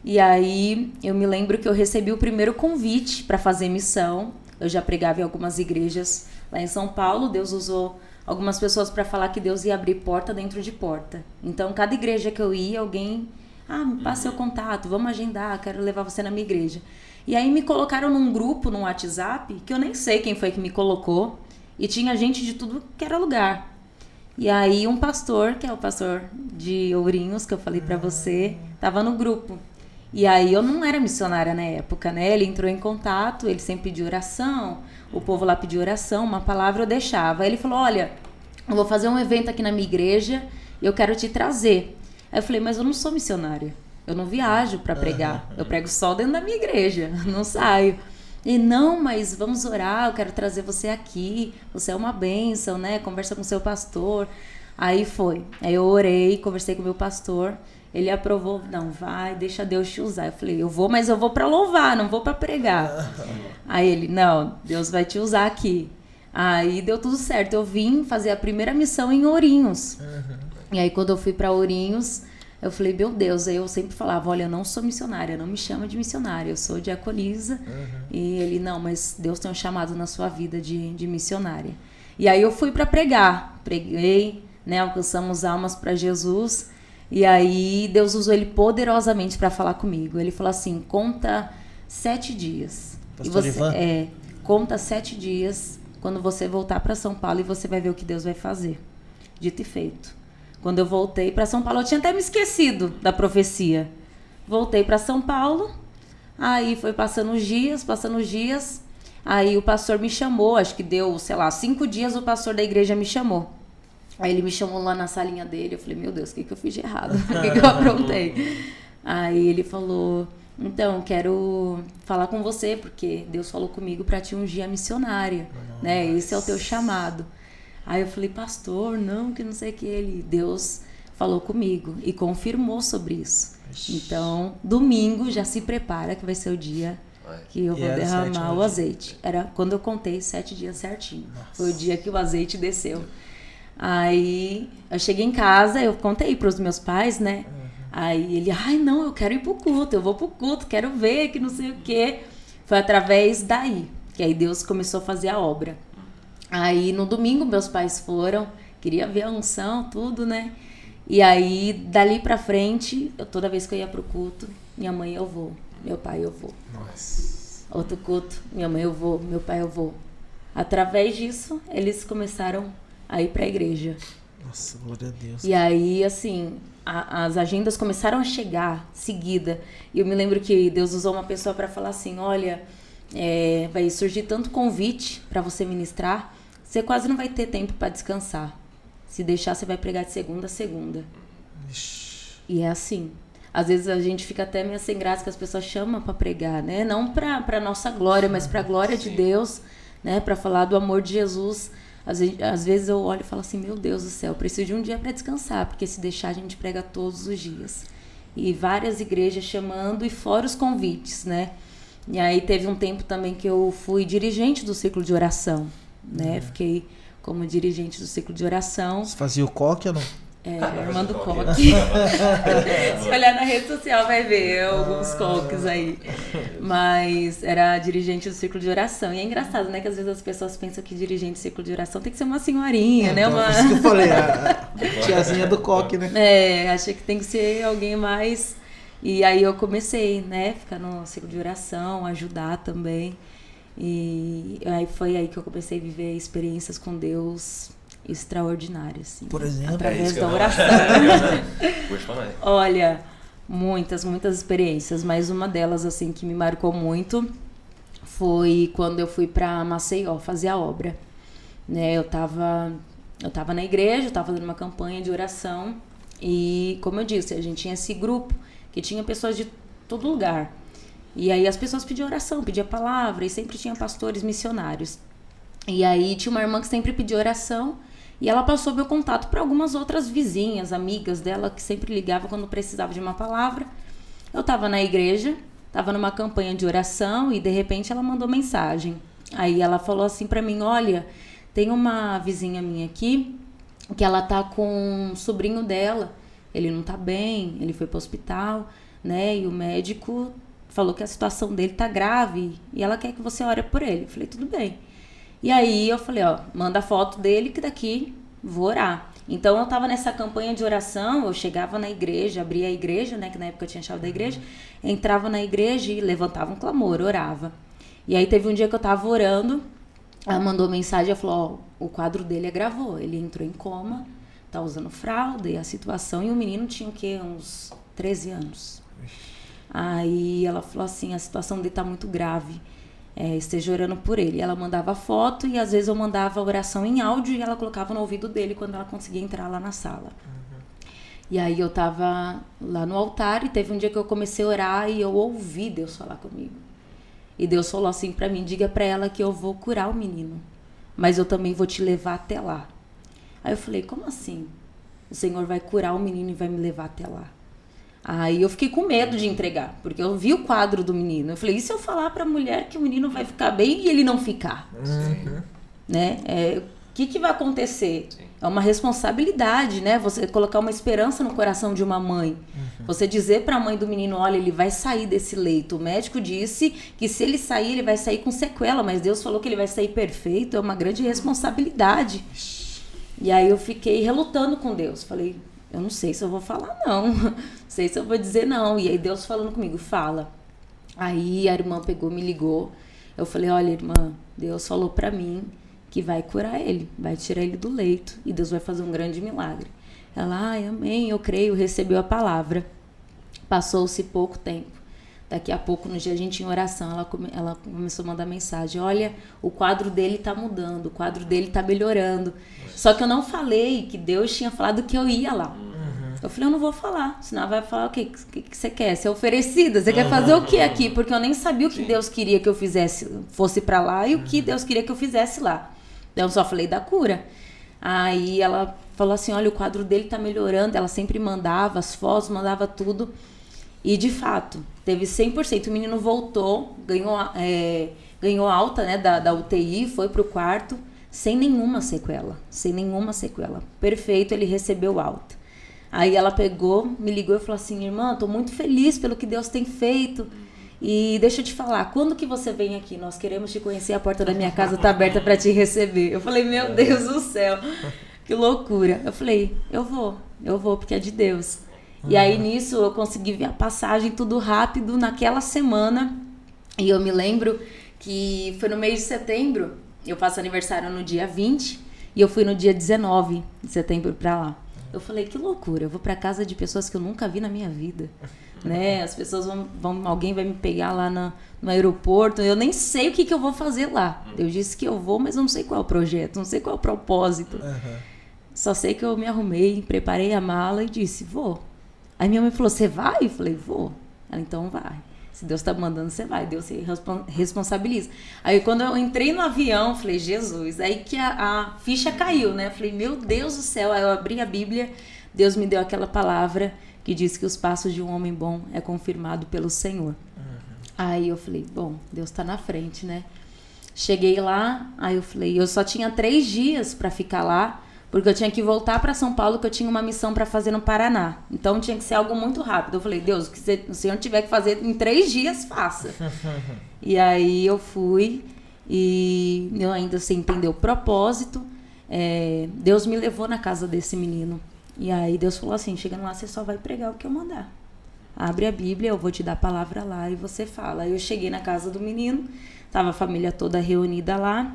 E aí, eu me lembro que eu recebi o primeiro convite para fazer missão. Eu já pregava em algumas igrejas lá em São Paulo. Deus usou algumas pessoas para falar que Deus ia abrir porta dentro de porta. Então, cada igreja que eu ia, alguém, ah, me passa seu contato, vamos agendar, quero levar você na minha igreja. E aí me colocaram num grupo no WhatsApp, que eu nem sei quem foi que me colocou, e tinha gente de tudo que era lugar. E aí um pastor, que é o pastor de Ourinhos, que eu falei para você, tava no grupo. E aí eu não era missionária na época, né? Ele entrou em contato, ele sempre pediu oração, o povo lá pediu oração, uma palavra eu deixava. Aí ele falou: Olha, eu vou fazer um evento aqui na minha igreja e eu quero te trazer. Aí eu falei: Mas eu não sou missionária. Eu não viajo para pregar. Eu prego só dentro da minha igreja, não saio. E não, mas vamos orar, eu quero trazer você aqui. Você é uma bênção, né? Conversa com seu pastor. Aí foi. Aí eu orei, conversei com o meu pastor. Ele aprovou, não, vai, deixa Deus te usar. Eu falei, eu vou, mas eu vou para louvar, não vou para pregar. Aí ele, não, Deus vai te usar aqui. Aí deu tudo certo. Eu vim fazer a primeira missão em Ourinhos. Uhum. E aí quando eu fui para Ourinhos, eu falei, meu Deus, aí eu sempre falava, olha, eu não sou missionária, não me chama de missionária, eu sou diaconisa. Uhum. E ele, não, mas Deus tem um chamado na sua vida de, de missionária. E aí eu fui para pregar, preguei, né, alcançamos almas para Jesus. E aí Deus usou ele poderosamente para falar comigo. Ele falou assim: conta sete dias. Pastor e você, Ivan? É, conta sete dias quando você voltar para São Paulo e você vai ver o que Deus vai fazer. Dito e feito. Quando eu voltei para São Paulo, eu tinha até me esquecido da profecia. Voltei para São Paulo, aí foi passando os dias, passando os dias. Aí o pastor me chamou, acho que deu, sei lá, cinco dias o pastor da igreja me chamou. Aí ele me chamou lá na salinha dele, eu falei, meu Deus, o que, que eu fiz de errado? O que, que eu aprontei? Aí ele falou, então, quero falar com você, porque Deus falou comigo para te ungir a missionária, Nossa. né? Esse é o teu chamado. Aí eu falei, pastor, não, que não sei o que. Ele, Deus falou comigo e confirmou sobre isso. Então, domingo já se prepara que vai ser o dia que eu vou derramar o azeite. Era quando eu contei sete dias certinho. Nossa. Foi o dia que o azeite desceu. Aí eu cheguei em casa, eu contei para os meus pais, né? Uhum. Aí ele, ai não, eu quero ir pro culto, eu vou pro culto, quero ver que não sei o quê. Foi através daí que aí Deus começou a fazer a obra. Aí no domingo meus pais foram, queria ver a unção, tudo, né? E aí dali pra frente, eu, toda vez que eu ia pro culto, minha mãe eu vou, meu pai eu vou. Nossa. Outro culto, minha mãe eu vou, meu pai eu vou. Através disso, eles começaram a ir para a igreja. Nossa, glória a Deus. E aí, assim, a, as agendas começaram a chegar seguida. E eu me lembro que Deus usou uma pessoa para falar assim: olha, é, vai surgir tanto convite para você ministrar, você quase não vai ter tempo para descansar. Se deixar, você vai pregar de segunda a segunda. Ixi. E é assim. Às vezes a gente fica até meio sem graça que as pessoas chamam para pregar, né? Não para nossa glória, mas para a glória Sim. de Deus, né? Para falar do amor de Jesus às vezes, às vezes eu olho e falo assim, meu Deus do céu, preciso de um dia para descansar, porque se deixar a gente prega todos os dias. E várias igrejas chamando e fora os convites, né? E aí teve um tempo também que eu fui dirigente do ciclo de oração, né? Uhum. Fiquei como dirigente do ciclo de oração. Você fazia o coque ou não? É, Armando Coque. Se olhar na rede social vai ver alguns coques aí. Mas era dirigente do ciclo de oração. E é engraçado, né? Que às vezes as pessoas pensam que dirigente do ciclo de oração tem que ser uma senhorinha, é, né? Então, uma... Isso que eu falei, a tiazinha do coque, né? É, achei que tem que ser alguém mais. E aí eu comecei, né? Ficar no ciclo de oração, ajudar também. E aí foi aí que eu comecei a viver experiências com Deus extraordinária, assim. Por exemplo, através é da oração. Olha, muitas, muitas experiências, mas uma delas assim que me marcou muito foi quando eu fui para Maceió fazer a obra. Né, eu tava eu tava na igreja, eu tava fazendo uma campanha de oração e, como eu disse, a gente tinha esse grupo que tinha pessoas de todo lugar. E aí as pessoas pediam oração, pediam palavra, e sempre tinha pastores missionários. E aí tinha uma irmã que sempre pediu oração, E ela passou meu contato para algumas outras vizinhas, amigas dela, que sempre ligava quando precisava de uma palavra. Eu estava na igreja, estava numa campanha de oração e de repente ela mandou mensagem. Aí ela falou assim para mim: Olha, tem uma vizinha minha aqui que ela tá com um sobrinho dela. Ele não tá bem, ele foi para o hospital, né? E o médico falou que a situação dele tá grave e ela quer que você ore por ele. Eu falei: Tudo bem. E aí eu falei, ó, manda foto dele que daqui vou orar. Então eu tava nessa campanha de oração, eu chegava na igreja, abria a igreja, né, que na época eu tinha chave da igreja, entrava na igreja e levantava um clamor, orava. E aí teve um dia que eu tava orando, ela mandou mensagem, ela falou, ó, o quadro dele agravou, ele entrou em coma, tá usando fralda e a situação, e o menino tinha o quê? Uns 13 anos. Aí ela falou assim, a situação dele tá muito grave é, esteja orando por ele. Ela mandava foto e às vezes eu mandava oração em áudio e ela colocava no ouvido dele quando ela conseguia entrar lá na sala. Uhum. E aí eu tava lá no altar e teve um dia que eu comecei a orar e eu ouvi Deus falar comigo. E Deus falou assim para mim: diga para ela que eu vou curar o menino, mas eu também vou te levar até lá. Aí eu falei: como assim? O Senhor vai curar o menino e vai me levar até lá? Aí eu fiquei com medo de entregar, porque eu vi o quadro do menino. Eu falei, e se eu falar para a mulher que o menino vai ficar bem e ele não ficar? Uhum. Né? É, o que, que vai acontecer? Sim. É uma responsabilidade, né? Você colocar uma esperança no coração de uma mãe. Uhum. Você dizer para a mãe do menino, olha, ele vai sair desse leito. O médico disse que se ele sair, ele vai sair com sequela, mas Deus falou que ele vai sair perfeito. É uma grande responsabilidade. E aí eu fiquei relutando com Deus. Falei, eu não sei se eu vou falar não, não sei se eu vou dizer não. E aí Deus falando comigo, fala. Aí a irmã pegou, me ligou. Eu falei, olha, irmã, Deus falou para mim que vai curar ele, vai tirar ele do leito e Deus vai fazer um grande milagre. Ela, ai, amém, eu creio, recebeu a palavra. Passou-se pouco tempo. Daqui a pouco, no dia a gente em oração, ela, come, ela começou a mandar mensagem: Olha, o quadro dele tá mudando, o quadro dele tá melhorando. Só que eu não falei que Deus tinha falado que eu ia lá. Uhum. Eu falei: Eu não vou falar, senão vai falar o que, que, que você quer? Ser oferecida? Você uhum. quer fazer o que aqui? Porque eu nem sabia o que Sim. Deus queria que eu fizesse, fosse para lá e uhum. o que uhum. Deus queria que eu fizesse lá. Então eu só falei da cura. Aí ela falou assim: Olha, o quadro dele tá melhorando. Ela sempre mandava as fotos, mandava tudo. E de fato, teve 100%. O menino voltou, ganhou, é, ganhou alta né, da, da UTI, foi pro quarto, sem nenhuma sequela. Sem nenhuma sequela. Perfeito, ele recebeu alta. Aí ela pegou, me ligou e falou assim: Irmã, tô muito feliz pelo que Deus tem feito. E deixa eu te falar, quando que você vem aqui? Nós queremos te conhecer, a porta da minha casa tá aberta para te receber. Eu falei, meu Deus do céu, que loucura. Eu falei, eu vou, eu vou, porque é de Deus. E aí nisso eu consegui ver a passagem tudo rápido naquela semana. E eu me lembro que foi no mês de setembro, eu faço aniversário no dia 20 e eu fui no dia 19 de setembro para lá. Eu falei, que loucura, eu vou para casa de pessoas que eu nunca vi na minha vida. Né? As pessoas vão, vão alguém vai me pegar lá na, no aeroporto, eu nem sei o que, que eu vou fazer lá. Eu disse que eu vou, mas eu não sei qual é o projeto, não sei qual é o propósito. Uhum. Só sei que eu me arrumei, preparei a mala e disse, vou. Aí minha mãe falou: Você vai? Eu falei: Vou. Ela então vai. Se Deus está mandando, você vai. Deus se responsabiliza. Aí quando eu entrei no avião, falei: Jesus. Aí que a, a ficha caiu, né? falei: Meu Deus do céu. Aí eu abri a Bíblia. Deus me deu aquela palavra que diz que os passos de um homem bom é confirmado pelo Senhor. Uhum. Aí eu falei: Bom, Deus está na frente, né? Cheguei lá, aí eu falei: Eu só tinha três dias para ficar lá porque eu tinha que voltar para São Paulo, que eu tinha uma missão para fazer no Paraná. Então tinha que ser algo muito rápido. Eu falei, Deus, o que o senhor tiver que fazer em três dias, faça. e aí eu fui e eu ainda sem entender o propósito. É, Deus me levou na casa desse menino. E aí Deus falou assim: chegando lá, você só vai pregar o que eu mandar. Abre a Bíblia, eu vou te dar a palavra lá e você fala. Aí eu cheguei na casa do menino, tava a família toda reunida lá,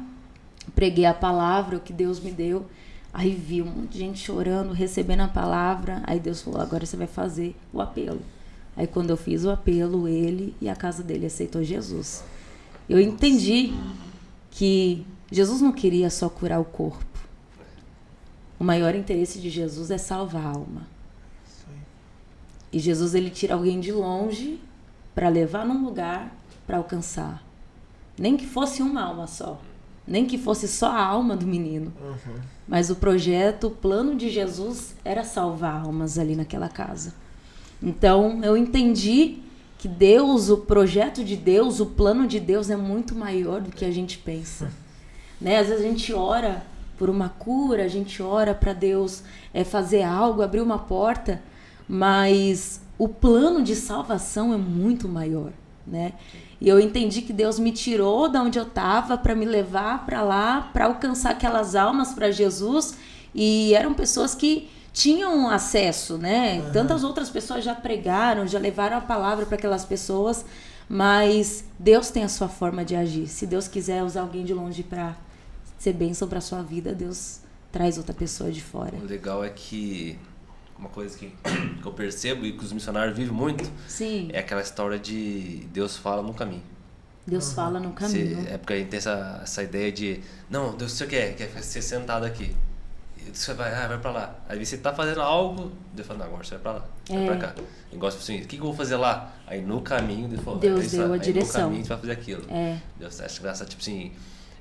preguei a palavra, o que Deus me deu. Aí vi um monte de gente chorando, recebendo a palavra. Aí Deus falou: agora você vai fazer o apelo. Aí quando eu fiz o apelo, ele e a casa dele aceitou Jesus. Eu entendi que Jesus não queria só curar o corpo. O maior interesse de Jesus é salvar a alma. E Jesus ele tira alguém de longe para levar num lugar para alcançar. Nem que fosse uma alma só nem que fosse só a alma do menino. Mas o projeto, o plano de Jesus era salvar almas ali naquela casa. Então eu entendi que Deus, o projeto de Deus, o plano de Deus é muito maior do que a gente pensa. Né? Às vezes a gente ora por uma cura, a gente ora para Deus é, fazer algo, abrir uma porta, mas o plano de salvação é muito maior, né? E eu entendi que Deus me tirou da onde eu estava para me levar para lá, para alcançar aquelas almas para Jesus, e eram pessoas que tinham acesso, né? Uhum. Tantas outras pessoas já pregaram, já levaram a palavra para aquelas pessoas, mas Deus tem a sua forma de agir. Se Deus quiser usar alguém de longe para ser bênção para sua vida, Deus traz outra pessoa de fora. O legal é que uma coisa que, que eu percebo e que os missionários vivem muito Sim. é aquela história de Deus fala no caminho. Deus uhum. fala no caminho. é porque a gente tem essa, essa ideia de, não, Deus, você quer? Quer ser sentado aqui. Você vai, ah, vai pra lá. Aí você tá fazendo algo, Deus fala, não, agora você vai pra lá, é. vai pra cá. E gosta assim, o que, que eu vou fazer lá? Aí no caminho, Deus falou, Deus deu a aí direção. no caminho você vai fazer aquilo. É. Deus acha engraçado, tipo assim,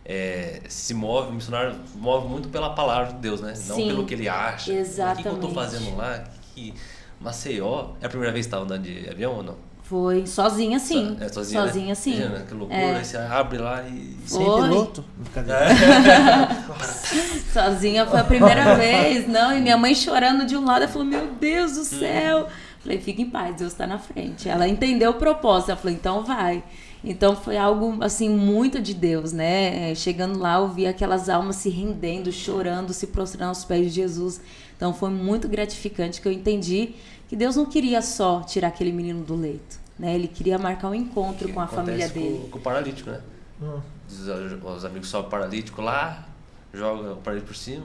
é, se move, o missionário move muito pela palavra de Deus, né? Não Sim, pelo que ele acha. Exatamente. O que, que eu tô fazendo lá? Que, Maceió, é a primeira vez que estava andando de avião ou não? Foi sozinha sim. So, é, sozinha, sozinha né? sim. Imagina, que loucura, é. aí você abre lá e. Sem piloto? sozinha foi a primeira vez, não, e minha mãe chorando de um lado, ela falou: Meu Deus do céu! Falei, fica em paz, Deus está na frente. Ela entendeu o propósito, ela falou, então vai. Então foi algo assim muito de Deus, né? Chegando lá, eu vi aquelas almas se rendendo, chorando, se prostrando aos pés de Jesus. Então foi muito gratificante que eu entendi que Deus não queria só tirar aquele menino do leito, né? Ele queria marcar um encontro que com a família dele. Com, com o paralítico, né? Hum. Os, os, amigos sobem o paralítico lá, joga o paralítico por cima.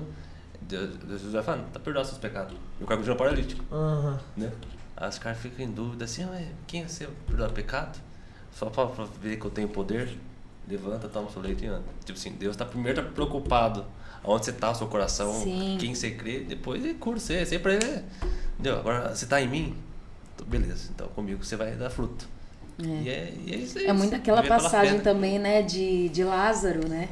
Deus, Deus vai falando, tá perdoado seus pecados. E o cara continua paralítico. Uhum. Né? Aí os caras ficam em dúvida assim, quem é seu perdoado pecado? Só pra, pra, ver que eu tenho poder, levanta, toma o seu leito e anda. Tipo assim, Deus tá primeiro tá preocupado aonde você tá, o seu coração, Sim. quem você crê, depois ele cura você. Sempre é. Entendeu? Agora, você tá em mim? Beleza, então comigo você vai dar fruto. É. E é, e é isso aí. É muito aquela passagem também, né, de, de Lázaro, né?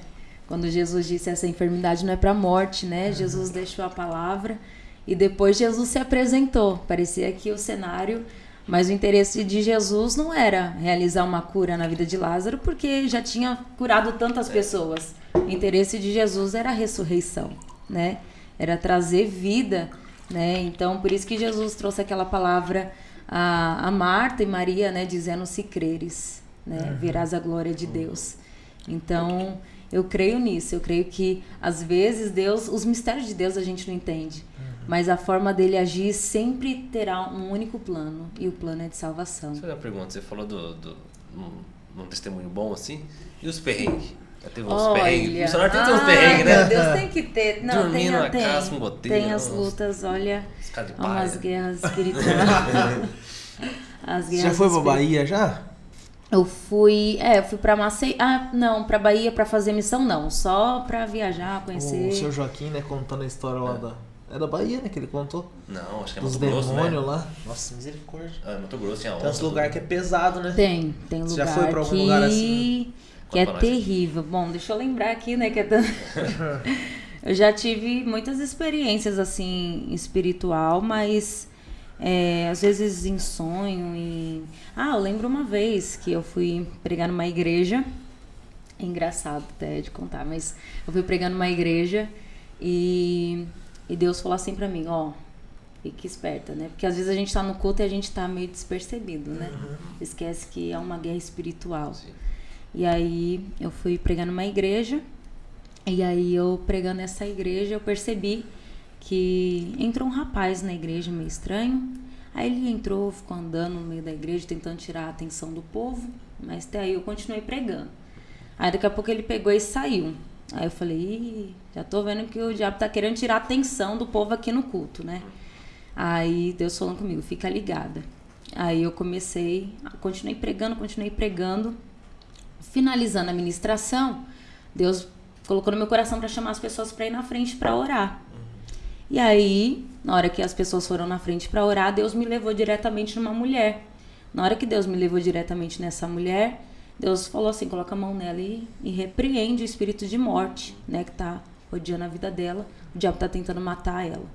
Quando Jesus disse essa enfermidade não é para morte, né? Uhum. Jesus deixou a palavra e depois Jesus se apresentou. Parecia que o cenário mas o interesse de Jesus não era realizar uma cura na vida de Lázaro, porque já tinha curado tantas é. pessoas. O interesse de Jesus era a ressurreição, né? Era trazer vida, né? Então, por isso que Jesus trouxe aquela palavra a, a Marta e Maria, né, dizendo se creres, né, uhum. verás a glória de Deus. Então, eu creio nisso. Eu creio que às vezes Deus, os mistérios de Deus a gente não entende. Mas a forma dele agir sempre terá um único plano, e o plano é de salvação. Você uma pergunta, você falou do, do num, num testemunho bom assim, e os perrengues? Já teve uns Olha, perrengues. O funcionário tem que ter uns perrengues, né? Meu Deus, tem que ter. Não, Dormindo tem, na tem, casa com goteira. Tem as lutas, olha. Umas guerras espirituais. as guerras já foi pra Bahia já? Eu fui, é, eu fui pra Maceió. Ah, não, pra Bahia pra fazer missão não, só pra viajar, conhecer. O seu Joaquim, né, contando a história lá é. da é da Bahia, né? Que ele contou. Não, acho que é Dos Mato Grosso, demônios né? lá. Nossa, misericórdia. Ah, Mato Grosso tinha Tem uns lugares que é pesado, né? Tem, tem lugar Você já foi pra algum que... lugar assim? Que é terrível. Bom, deixa eu lembrar aqui, né? Que é tão... eu já tive muitas experiências, assim, espiritual, mas... É, às vezes em sonho e... Ah, eu lembro uma vez que eu fui pregar numa igreja é engraçado até de contar, mas eu fui pregar numa igreja e e Deus falou assim para mim, ó, fique esperta, né? Porque às vezes a gente tá no culto e a gente tá meio despercebido, né? Uhum. Esquece que é uma guerra espiritual. Sim. E aí eu fui pregar numa igreja, e aí eu pregando nessa igreja, eu percebi que entrou um rapaz na igreja meio estranho. Aí ele entrou, ficou andando no meio da igreja, tentando tirar a atenção do povo, mas até aí eu continuei pregando. Aí daqui a pouco ele pegou e saiu. Aí eu falei, Ih, já tô vendo que o diabo tá querendo tirar a atenção do povo aqui no culto, né? Aí Deus falando comigo, fica ligada. Aí eu comecei, continuei pregando, continuei pregando. Finalizando a ministração, Deus colocou no meu coração para chamar as pessoas para ir na frente para orar. E aí, na hora que as pessoas foram na frente para orar, Deus me levou diretamente numa mulher. Na hora que Deus me levou diretamente nessa mulher, Deus falou assim, coloca a mão nela e, e repreende o espírito de morte, né, que tá rodeando a vida dela. O diabo tá tentando matar ela.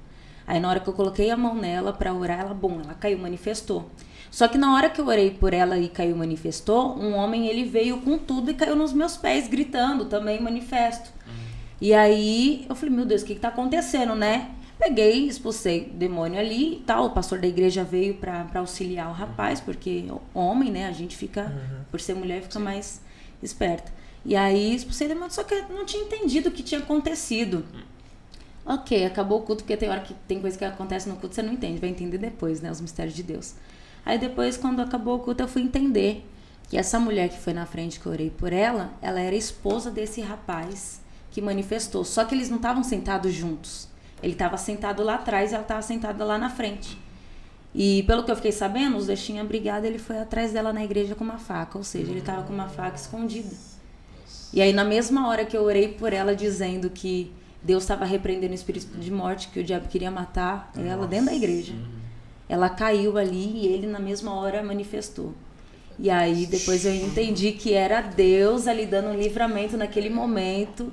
Aí na hora que eu coloquei a mão nela para orar, ela, bom, ela caiu, manifestou. Só que na hora que eu orei por ela e caiu, manifestou, um homem ele veio com tudo e caiu nos meus pés, gritando também, manifesto. Uhum. E aí eu falei, meu Deus, o que, que tá acontecendo, né? Peguei, expulsei o demônio ali e tal. O pastor da igreja veio para auxiliar o rapaz, porque homem, né? A gente fica, uhum. por ser mulher, fica Sim. mais esperta. E aí expulsei o demônio, só que eu não tinha entendido o que tinha acontecido. Uhum. Ok, acabou o culto, porque tem hora que tem coisa que acontece no culto você não entende, vai entender depois, né? Os mistérios de Deus. Aí depois, quando acabou o culto, eu fui entender que essa mulher que foi na frente que eu orei por ela, ela era esposa desse rapaz que manifestou. Só que eles não estavam sentados juntos. Ele estava sentado lá atrás e ela estava sentada lá na frente. E pelo que eu fiquei sabendo, os dois tinham brigado, ele foi atrás dela na igreja com uma faca, ou seja, ele estava com uma faca escondida. E aí na mesma hora que eu orei por ela dizendo que Deus estava repreendendo o espírito de morte, que o diabo queria matar ela Nossa. dentro da igreja. Ela caiu ali e ele na mesma hora manifestou. E aí depois eu entendi que era Deus ali dando um livramento naquele momento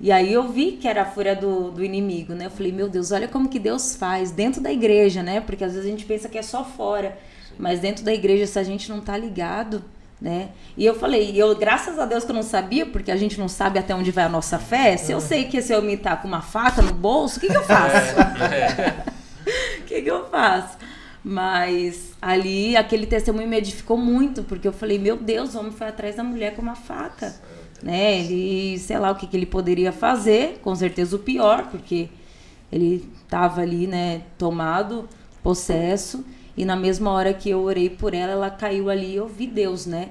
e aí eu vi que era a fúria do, do inimigo, né? Eu falei, meu Deus, olha como que Deus faz dentro da igreja, né? Porque às vezes a gente pensa que é só fora, mas dentro da igreja, se a gente não tá ligado, né? E eu falei, eu, graças a Deus que eu não sabia, porque a gente não sabe até onde vai a nossa fé. Se eu sei que esse homem tá com uma faca no bolso, o que, que eu faço? O que, que eu faço? Mas ali, aquele testemunho me edificou muito, porque eu falei, meu Deus, o homem foi atrás da mulher com uma faca né? Ele, sei lá o que, que ele poderia fazer, com certeza o pior, porque ele estava ali, né, tomado, possesso, e na mesma hora que eu orei por ela, ela caiu ali e eu vi Deus, né?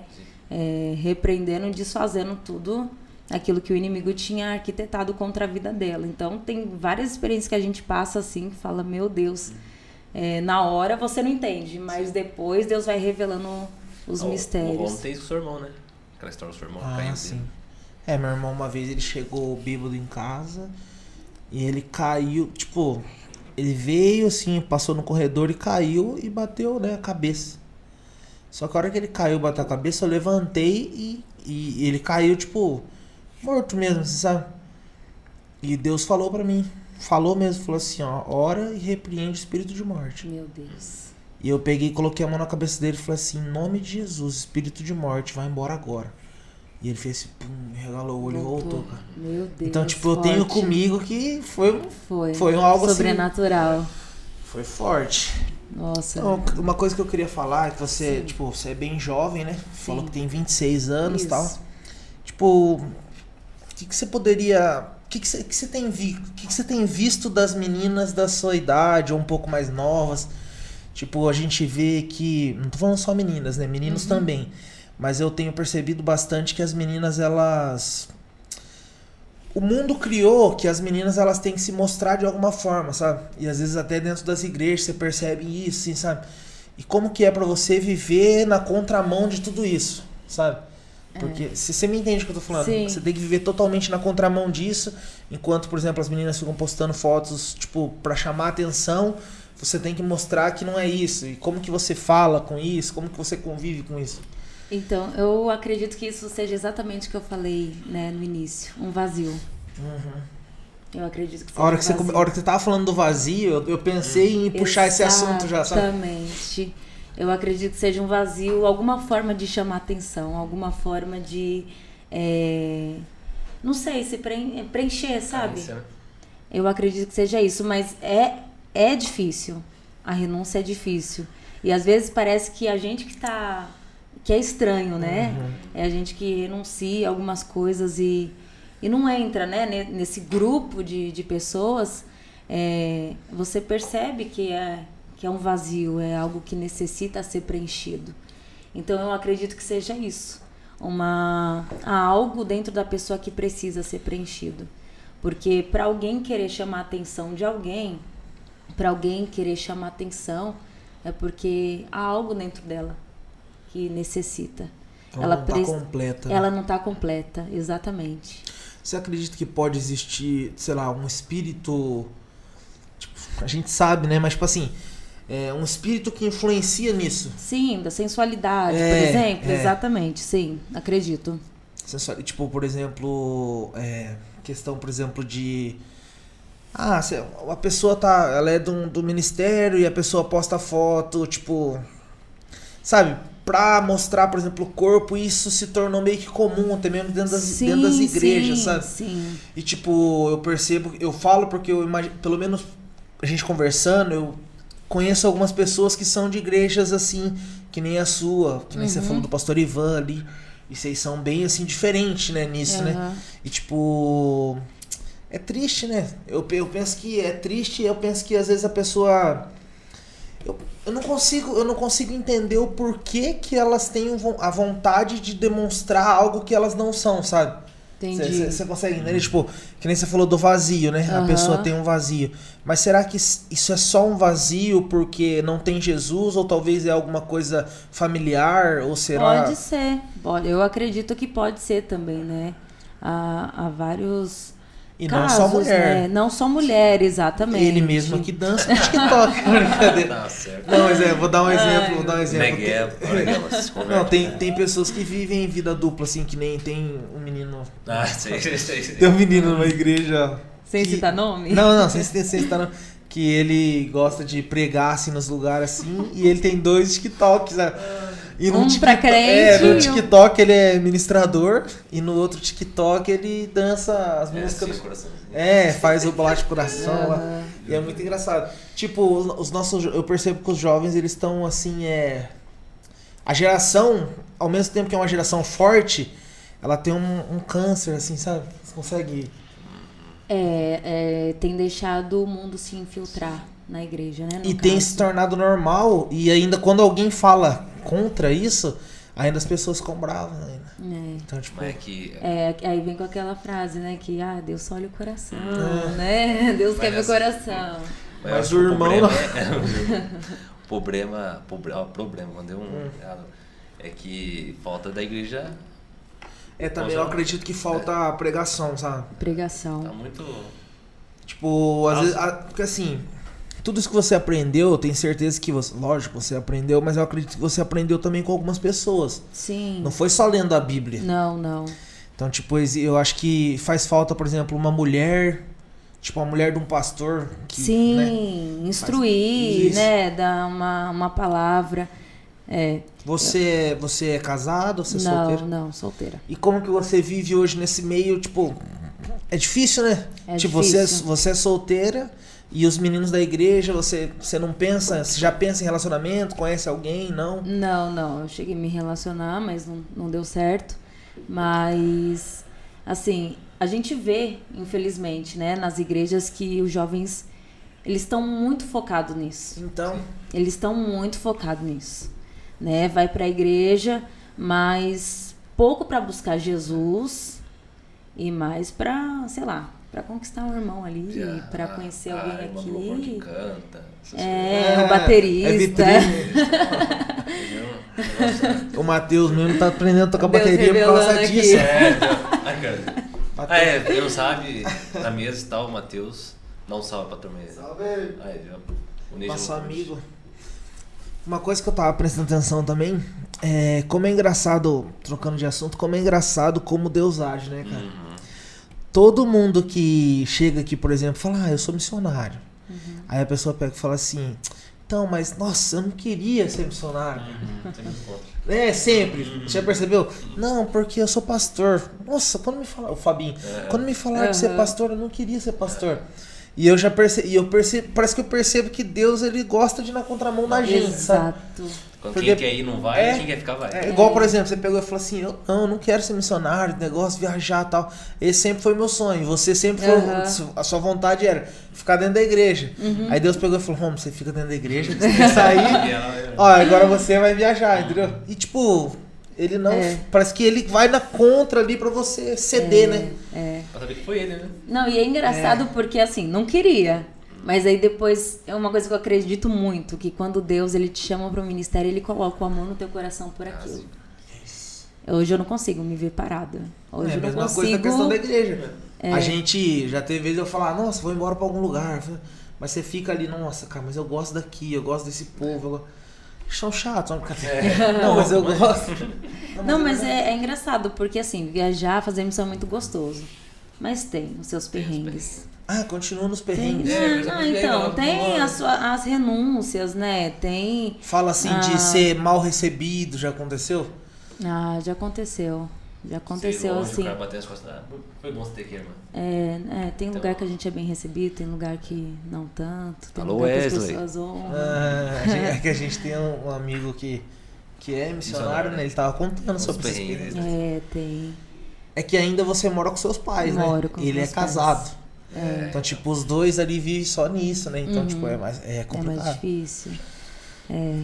É, repreendendo, desfazendo tudo aquilo que o inimigo tinha arquitetado contra a vida dela. Então tem várias experiências que a gente passa assim, que fala, meu Deus, é, na hora você não entende, mas depois Deus vai revelando os oh, mistérios. Ontem o seu irmão, né? Aquela história do seu irmão ah, caindo. Sim. É, meu irmão uma vez ele chegou bêbado em casa e ele caiu, tipo, ele veio assim, passou no corredor e caiu e bateu, né, a cabeça. Só que a hora que ele caiu, bateu a cabeça, eu levantei e, e ele caiu, tipo, morto mesmo, você sabe? E Deus falou para mim, falou mesmo, falou assim, ó, ora e repreende o espírito de morte. Meu Deus. E eu peguei e coloquei a mão na cabeça dele e falei assim, em nome de Jesus, espírito de morte, vai embora agora. E ele fez assim, pum, regalou o olho e voltou, cara. Meu Deus. Então, tipo, forte. eu tenho comigo que foi, foi, foi algo assim Sobrenatural. Assim, foi forte. Nossa. Então, uma coisa que eu queria falar é que você, Sim. tipo, você é bem jovem, né? Sim. Falou que tem 26 anos e tal. Tipo, o que, que você poderia. O que, que, você, que, você tem vi, que, que você tem visto das meninas da sua idade ou um pouco mais novas? Tipo, a gente vê que. Não tô falando só meninas, né? Meninos uhum. também mas eu tenho percebido bastante que as meninas elas o mundo criou que as meninas elas têm que se mostrar de alguma forma, sabe? E às vezes até dentro das igrejas você percebe isso, assim, sabe? E como que é para você viver na contramão de tudo isso, sabe? Porque é. se você me entende o que eu tô falando, Sim. você tem que viver totalmente na contramão disso, enquanto, por exemplo, as meninas ficam postando fotos, tipo, para chamar atenção, você tem que mostrar que não é isso. E como que você fala com isso, como que você convive com isso. Então, eu acredito que isso seja exatamente o que eu falei né, no início, um vazio. Uhum. Eu acredito que a hora que, você, a hora que você tava falando do vazio, eu, eu pensei em puxar esse assunto já, sabe? Exatamente. Eu acredito que seja um vazio, alguma forma de chamar atenção, alguma forma de. É, não sei, se preencher, sabe? Eu acredito que seja isso, mas é, é difícil. A renúncia é difícil. E às vezes parece que a gente que está que é estranho, né? Uhum. É a gente que renuncia algumas coisas e, e não entra, né? Nesse grupo de, de pessoas, é, você percebe que é, que é um vazio, é algo que necessita ser preenchido. Então eu acredito que seja isso. Uma, há algo dentro da pessoa que precisa ser preenchido. Porque para alguém querer chamar a atenção de alguém, para alguém querer chamar a atenção, é porque há algo dentro dela que necessita. Ela, ela não está completa. Ela não está completa, exatamente. Você acredita que pode existir, sei lá, um espírito. Tipo, a gente sabe, né? Mas, tipo assim. é, um espírito que influencia nisso. Sim, da sensualidade, É, por exemplo. é. Exatamente, sim, acredito. Sensual- Tipo, por exemplo, é, questão, por exemplo, de. Ah, a pessoa tá. Ela é do, do ministério e a pessoa posta foto, tipo. Sabe? Pra mostrar, por exemplo, o corpo, isso se tornou meio que comum, até mesmo dentro das, sim, dentro das igrejas, sim, sabe? Sim. E tipo, eu percebo, eu falo porque eu imagino, pelo menos a gente conversando, eu conheço algumas pessoas que são de igrejas assim, que nem a sua, que nem você Uhum. falou do pastor Ivan ali. E vocês são bem assim diferentes, né, nisso, né? Aham. E tipo, é triste, né? Eu, eu penso que é triste, eu penso que às vezes a pessoa eu, eu não consigo, eu não consigo entender o porquê que elas têm a vontade de demonstrar algo que elas não são, sabe? Entendi. Você consegue entender? Tipo, que nem você falou do vazio, né? A Aham. pessoa tem um vazio. Mas será que isso é só um vazio porque não tem Jesus? Ou talvez é alguma coisa familiar? Ou será. Pode ser. Eu acredito que pode ser também, né? Há, há vários E não casos, só mulher. né? Não só mulher, exatamente. Ele mesmo que dança no TikTok. Brincadeira. Certo. Não, mas é, vou dar um Ai, exemplo, vou dar um exemplo. Se Não, tem, tem pessoas que vivem vida dupla, assim, que nem tem um menino. Ah, sei, sei, sei. Tem um menino numa igreja. Sem que- citar nome? Não, não, sem, sem, sem citar nome. Que ele gosta de pregar assim nos lugares assim, e ele tem dois TikToks. né? E no Um TikTok- pra crente É, no TikTok ele é ministrador, e no outro TikTok ele dança as É, músicas. sim, do- coração. É, faz o bolacha coração lá. E é muito engraçado. Tipo, os os nossos. Eu percebo que os jovens, eles estão assim, é. A geração, ao mesmo tempo que é uma geração forte, ela tem um, um câncer, assim, sabe? Você consegue. É, é, tem deixado o mundo se infiltrar na igreja, né? no E tem caso. se tornado normal, e ainda quando alguém fala contra isso, ainda as pessoas ficam bravas ainda. É. Então, tipo. Mas é que. É, aí vem com aquela frase, né? Que ah, Deus só olha o coração, É. né? Deus quer ver o assim, coração. Mas acho o irmão problema não. é- o problema, pobre- ó, problema, mandei um Hum. É que falta da igreja É, também eu acredito que falta pregação, sabe? Pregação. tá muito. Tipo, às Nossa. vezes. a- porque assim. Tudo isso que você aprendeu, eu tenho certeza que você. Lógico, você aprendeu, mas eu acredito que você aprendeu também com algumas pessoas. Sim. Não foi só lendo a Bíblia. Não, não. Então, tipo, eu acho que faz falta, por exemplo, uma mulher. Tipo, a mulher de um pastor. Que, Sim, né? instruir, né? Dar uma, uma palavra. É. Você, você é casado, você é não, solteiro? não, solteira. E como que você vive hoje nesse meio, tipo. É difícil, né? É tipo, Você, é, difícil. você é solteira e os meninos da igreja, você, você não pensa. Você já pensa em relacionamento? Conhece alguém? Não? Não, não. Eu cheguei a me relacionar, mas não, não deu certo. Mas, assim, a gente vê, infelizmente, né, nas igrejas que os jovens, eles estão muito focados nisso. Então. Eles estão muito focados nisso, né? Vai para a igreja, mas pouco para buscar Jesus e mais para, sei lá, para conquistar um irmão ali, para conhecer ah, alguém do louvor que aqui. canta. É, É, o baterista. é vitrine. coisas, entendeu? O Matheus mesmo tá aprendendo a tocar Deus bateria por causa aqui. disso. É, então. Ai, cara. Ah, é, quem não sabe, na mesa está o Matheus. Dá um salve pra turma aí. Salve! Aí. Unir Nosso amigo. Uma coisa que eu tava prestando atenção também é como é engraçado, trocando de assunto, como é engraçado como Deus age, né, cara? Uhum. Todo mundo que chega aqui, por exemplo, fala, ah, eu sou missionário. Uhum. Aí a pessoa pega e fala assim, então, mas nossa, eu não queria ser missionário. Uhum. É, sempre. Você já percebeu? Não, porque eu sou pastor. Nossa, quando me falaram, o Fabinho, É. quando me falaram de ser pastor, eu não queria ser pastor. E eu já percebi, e eu percebo, parece que eu percebo que Deus ele gosta de ir na contramão da gente, sabe? Quando Porque- quem quer ir não vai, É. quem quer ficar vai. É, igual, por exemplo, você pegou e falou assim: Eu não, eu não quero ser missionário, negócio, viajar e tal. Esse sempre foi meu sonho. Você sempre foi. A sua vontade era ficar dentro da igreja. Uhum. Aí Deus pegou e falou: Hum, você fica dentro da igreja, você tem que sair. Ela- Ó, agora você vai viajar, entendeu? E tipo, ele não. É. Parece que ele vai na contra ali pra você ceder, né? É. Pra saber que foi ele, né? Não, e é engraçado porque assim, não queria. Mas aí depois é uma coisa que eu acredito muito, que quando Deus ele te chama para o ministério, ele coloca o amor no teu coração por aquilo. Hoje eu não consigo me ver parada. Hoje é a eu não mesma consigo. coisa da questão da igreja. É. A gente já teve vezes eu falar, nossa, vou embora pra algum lugar. Mas você fica ali, nossa, cara, mas eu gosto daqui, eu gosto desse povo. Eu... São chatos, não, não, mas eu gosto. Não, mas é, é engraçado, porque assim, viajar, fazer missão é muito gostoso. Mas tem os seus perrengues. Ah, continua nos Tem, perrengues. Ah, mas ah, é então, legal, tem as, sua- as renúncias, né? Tem. Fala assim Ah. de ser mal recebido, já aconteceu? Ah, já aconteceu. Já aconteceu Sei, longe, assim. Costas. Ah, foi bom você ter aqui, irmã. É, é, tem Então- lugar que a gente é bem recebido, tem lugar que não tanto. Tem Alô, lugar que as Wesley. pessoas honram. Ah, é que a gente tem um, um amigo que, que é missionário, Missionário, né? Ele tava contando Os sobre essa perrengues, experiência. É, tem. É que ainda você mora com seus pais, Moro né? com Ele é pais. casado. É, Então, tipo, os dois ali vivem só nisso, né? Então, Uhum. tipo, é mais, é é mais complicado. difícil. É.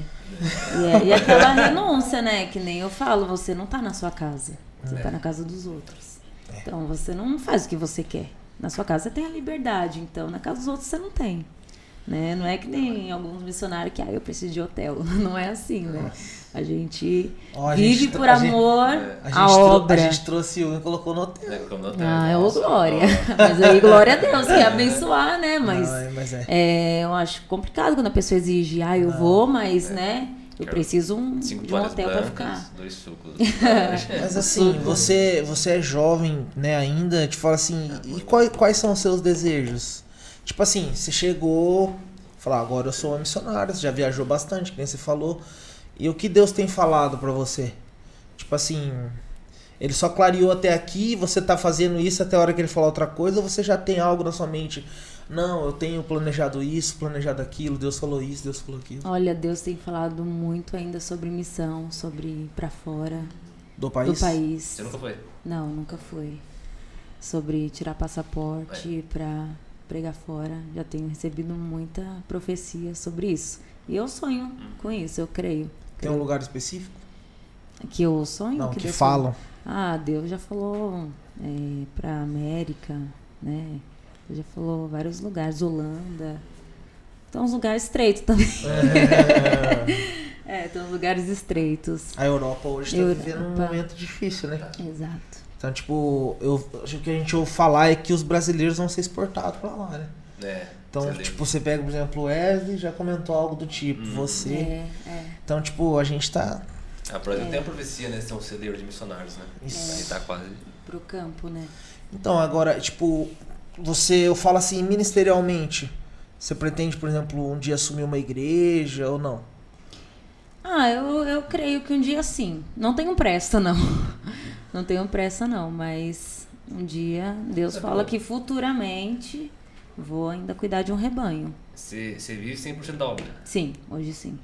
E, é. e aquela renúncia, né? Que nem eu falo, você não tá na sua casa. Você É. tá na casa dos outros. É. Então você não faz o que você quer. Na sua casa você tem a liberdade, então na casa dos outros você não tem. Né? Não é que nem alguns missionários que ah, eu preciso de hotel. Não é assim, né? A gente Ó, a vive gente por a amor A a, gente, trou- obra. a gente trouxe um e colocou no hotel. Como no hotel. Ah, é ô glória. ó. Mas aí, glória a Deus, que é abençoar, né? Mas Não, é- mas é. é, eu acho complicado quando a pessoa exige, ah, eu vou, mas, né? Eu preciso um, Cinco de um hotel pra brancas, ficar. dois sucos. Mas assim, você, você é jovem, né, ainda, te fala assim, e quais, quais são os seus desejos? Tipo assim, você chegou, falou, "Ah, agora eu sou uma missionária, você já viajou bastante, que nem você falou. E o que Deus tem falado pra você? Tipo assim, ele só clareou até aqui, você tá fazendo isso até a hora que ele falar outra coisa, ou você já tem algo na sua mente? Não, eu tenho planejado isso, planejado aquilo, Deus falou isso, Deus falou aquilo. Olha, Deus tem falado muito ainda sobre missão, sobre ir pra fora Do país? do país. Você nunca foi? Não, nunca foi. Sobre tirar passaporte pra pregar fora. Já tenho recebido muita profecia sobre isso. E eu sonho com isso, eu creio. Tem um lugar específico? Que eu sonho? Não, que Deus falam. Ah, Deus já falou é, pra América, né? Deus já falou vários lugares, Holanda. Então, uns lugares estreitos também. É, tem uns lugares estreitos. A Europa hoje tá Europa. vivendo um momento difícil, né? Exato. Então, tipo, eu acho que o que a gente ouve falar é que os brasileiros vão ser exportados pra lá, né? É. Então, você tipo, você pega, por exemplo, o Wesley já comentou algo do tipo, Uhum. você. É, é. Então, tipo, a gente tá. lembra. A Brasil tem a profecia, né? Ser um celeiro de missionários, né? Isso. Ele tá quase. Pro campo, né? Então, agora, tipo, você, eu falo assim, ministerialmente, você pretende, por exemplo, um dia assumir uma igreja ou não? Ah, eu, eu creio que um dia sim. Não tenho pressa, não. Não tenho pressa, não. Mas um dia Deus É fala bom. que futuramente vou ainda cuidar de um rebanho. Você, você vive 100% da obra. Sim, hoje sim.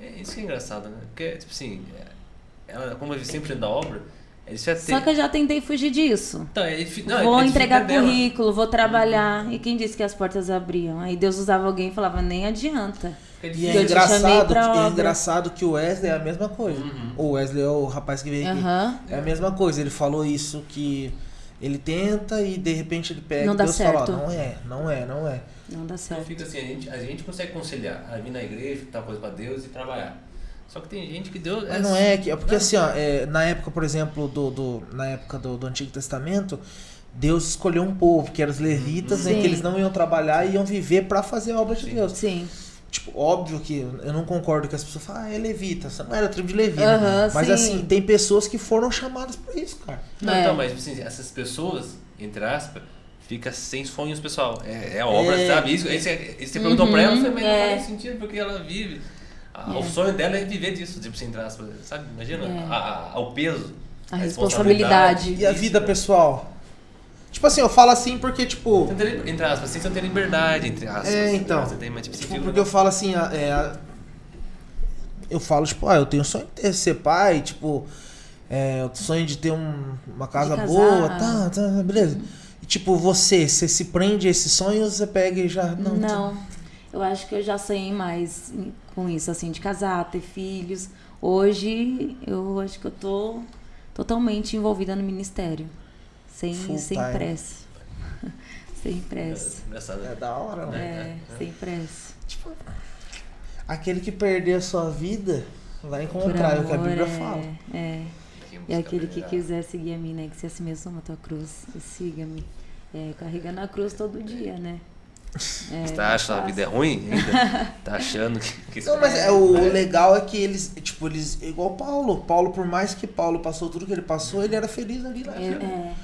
É isso que é engraçado, né? Porque, tipo assim, é- ela, como vive 100% da obra, tem. Só que eu já tentei fugir disso. Então, é não, vou é entregar difícil dela. currículo, vou trabalhar. E quem disse que as portas abriam? Aí Deus usava alguém e falava, nem adianta. E é Eu engraçado, é engraçado que o Wesley é a mesma coisa. Uhum. O Wesley é o rapaz que veio aqui. É a mesma coisa, ele falou isso que ele tenta e de repente ele pega Não e dá Deus certo. fala, não é, não é, não é. Não dá Então certo. fica assim, a gente, a gente consegue conciliar a vir na igreja, tal coisa pra Deus e trabalhar. Só que tem gente que Deus. Mas não é que. É porque assim, ó, é, na época, por exemplo, do, do, na época do, do Antigo Testamento, Deus escolheu um povo, que eram os levitas, né, que eles não iam trabalhar e iam viver pra fazer a obra de Sim. Deus. Sim. Tipo, óbvio que eu não concordo que as pessoas falam, ah, é levita, você não era tribo de Levi. né? Aham, Mas sim. assim, tem pessoas que foram chamadas pra isso, cara. Não, É. então, mas assim, essas pessoas, entre aspas, fica sem sonhos, pessoal. É, é a obra, É. sabe? Isso, isso, é- você perguntou pra ela, Uhum, mas não é. faz sentido, porque ela vive. A- É. O sonho dela é viver disso, tipo, sem aspas, sabe? Imagina É. a, a- o peso. A responsabilidade. E a vida né? pessoal? Tipo assim, eu falo assim porque, tipo. Tem, entre aspas, assim, você não tem liberdade, entre aspas. É, então. Você tem mais, tipo, Tipo, porque eu falo assim, é, eu falo, tipo, ah, eu tenho sonho de ter- ser pai, tipo, é, sonho de ter um- uma casa boa, tá, tá, beleza. E tipo, você, você se prende a esses sonhos, você pega e já. Não, Não, eu acho que eu já sonhei mais com isso, assim, de casar, ter filhos. Hoje, eu acho que eu tô totalmente envolvida no ministério. Sem, Full sem time. pressa. sem pressa. É né? da hora, né? É, sem pressa. Tipo, aquele que perder a sua vida vai encontrar, é o que a Bíblia é, fala. É. E música aquele que quiser seguir a mim, né? Que se a si mesmo toma tua cruz, e siga-me. É, carregando a cruz todo dia, né? Você tá achando a vida é ruim ainda? Tá achando que, que Não, mas é, o É. legal é que eles, tipo, eles. Igual o Paulo. Paulo, por mais que Paulo passou tudo que ele passou, ele era feliz ali, né?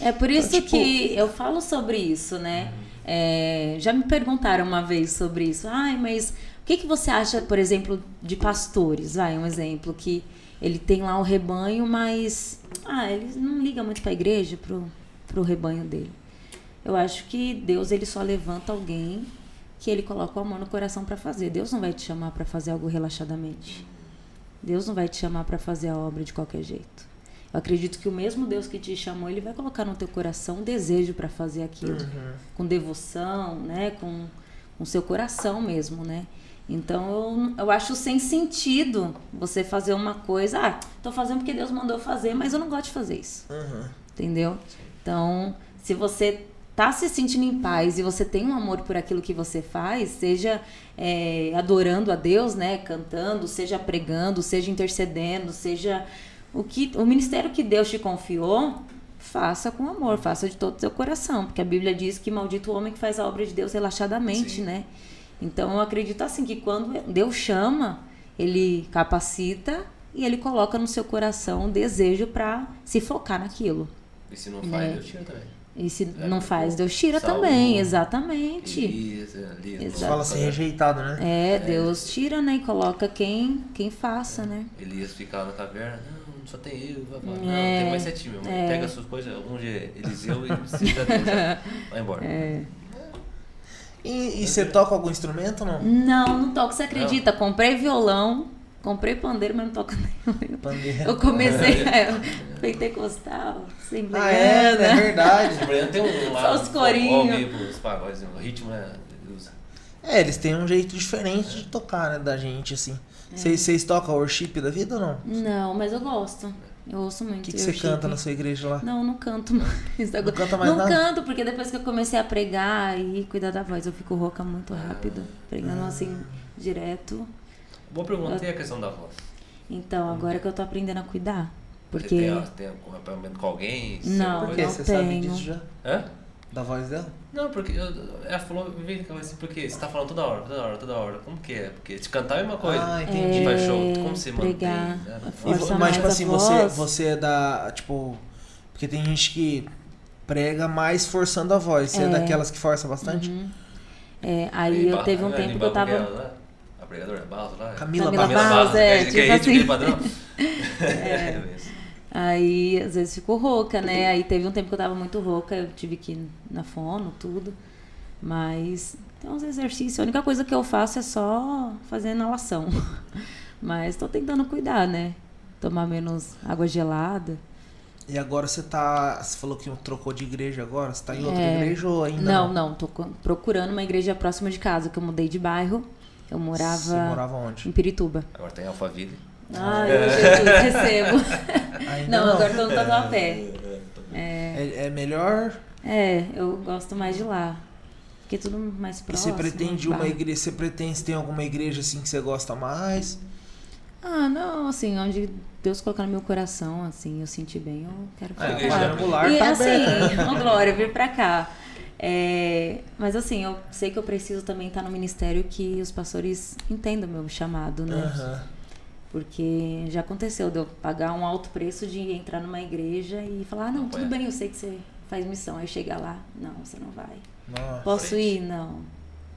É, é por isso tipo- que eu falo sobre isso, né? É, já me perguntaram uma vez sobre isso. Ai, mas o que, que você acha, por exemplo, de pastores? Vai, um exemplo que ele tem lá o rebanho, mas ah, ele não liga muito para a igreja, pro, pro rebanho dele. Eu acho que Deus ele só levanta alguém que ele coloca o amor no coração para fazer. Deus não vai te chamar para fazer algo relaxadamente. Deus não vai te chamar para fazer a obra de qualquer jeito. Eu acredito que o mesmo Deus que te chamou, ele vai colocar no teu coração um desejo para fazer aquilo, com devoção, né, com com seu coração mesmo, né? Então eu, eu acho sem sentido você fazer uma coisa, ah, tô fazendo porque Deus mandou fazer, mas eu não gosto de fazer isso. Entendeu? Então, se você tá se sentindo em paz e você tem um amor por aquilo que você faz, seja é, adorando a Deus, né, cantando, seja pregando, seja intercedendo, seja o que o ministério que Deus te confiou, faça com amor, faça de todo o seu coração, porque a Bíblia diz que maldito o homem que faz a obra de Deus relaxadamente, Sim. né? Então eu acredito assim que quando Deus chama, ele capacita e ele coloca no seu coração um desejo para se focar naquilo. E se não Né? faz, Deus tira também. E se É, não faz, Deus tira salvo, também, exatamente. Elisa, Elisa, Exato. Fala assim, rejeitado, né? É, Deus tira, né? E coloca quem, quem faça, né? Elias fica lá na caverna, não, só tem eu, vai falar, não, É, tem mais sete mil, é. pega suas coisas, um de Eliseu e precisa Deus, vai embora. É. E, e você toca algum instrumento ou não? Não, não toco, você acredita? Comprei violão, comprei pandeiro, mas não toco nenhum. Pandeiro. Eu comecei é, pentecostal, assembleiana. Ah, é, é verdade. Tem um lá, Só os corinhos. os pagodes, o ritmo é. É, eles têm um jeito diferente de tocar, né, da gente, assim. É. Vocês vocês tocam worship da vida ou não? Não, mas eu gosto. Eu ouço muito. O que, que você canta na sua igreja lá? Não, não canto mais. Agora- canta mais Não nada? canto, porque depois que eu comecei a pregar e cuidar da voz, eu fico rouca muito rápido. Pregando Ah. assim, direto. Boa pergunta, e a questão da voz? Então, agora que eu tô aprendendo a cuidar. Você Porque. tem, tem um acompanhamento com alguém? Você- Não, Por quê? não Você sabe tenho. disso já? Hã? Da voz dela? Não, porque eu- ela falou, vem cá, assim, porque você tá falando toda hora, toda hora, toda hora. Como que é? Porque te cantar é uma coisa. Ah, É, entendi. E faz show, como você mantém? né? E força mas, tipo assim, você, você é da. Tipo. Porque tem gente que prega mais forçando a voz. Você é, É. daquelas que força bastante? Uhum. É, aí eu Ba- teve um é, tempo que eu tava. Né? A pregadora Barros lá. Camila Camila Barros. Barros, é, que tipo é assim. aquele padrão. É. mesmo. Aí às vezes ficou rouca, né? Aí teve um tempo que eu tava muito rouca, eu tive que ir na fono, tudo. Mas tem uns exercícios, a única coisa que eu faço é só fazer inalação. Mas tô tentando cuidar, né? Tomar menos água gelada. E agora você tá. Você falou que trocou de igreja agora? Você tá em outra É. igreja ou ainda Não, não? não, tô procurando uma igreja próxima de casa, que eu mudei de bairro. Eu morava Você morava onde? em Pirituba. Agora tem Alphaville. Ai, eu Jesus, recebo. Ainda Não, agora tô no Tatuapé. É, é melhor. É, eu gosto mais de lá. Porque é tudo mais E próximo. você pretende uma igreja. Você pretende ter alguma igreja assim que você gosta mais? Ah, não, assim, onde Deus colocar no meu coração, assim, eu senti bem, eu quero Ah, a ficar igreja lá. Angular E tá assim, aberta. ô Glória, vir pra cá. É, mas assim, eu sei que eu preciso também estar no ministério que os pastores entendam o meu chamado, né? Aham. Porque já aconteceu de eu pagar um alto preço de entrar numa igreja e falar, ah, não, tudo Apoiar. bem, eu sei que você faz missão. Aí chegar lá, não, você não vai. Nossa, Posso ir? Não.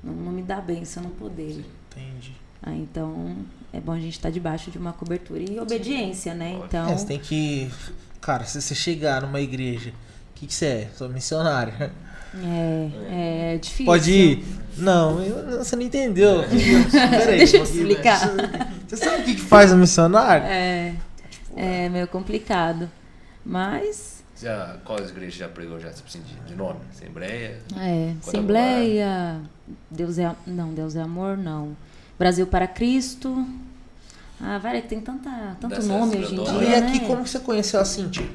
Não, não me dá bem se eu não poder. entendi. Ah, então é bom a gente estar debaixo de uma cobertura e obediência, né? Pode. Então, É, você tem que. Cara, se você chegar numa igreja, o que, que você é? Sou missionário. É, é difícil. Pode ir? Não, eu- você não entendeu. Peraí, Deixa eu pouquinho, explicar. Você sabe o que, que faz um missionário? É, é meio complicado. Mas, Já, quais igrejas já pregou já, tipo assim, de, de nome? Assembleia? é, Assembleia, Deus é. Não, Deus é amor, não. Brasil para Cristo. Ah, velho, tem tanta, tanto Dessas nome hoje em dia. e aqui, né? como que você conheceu a Cintia?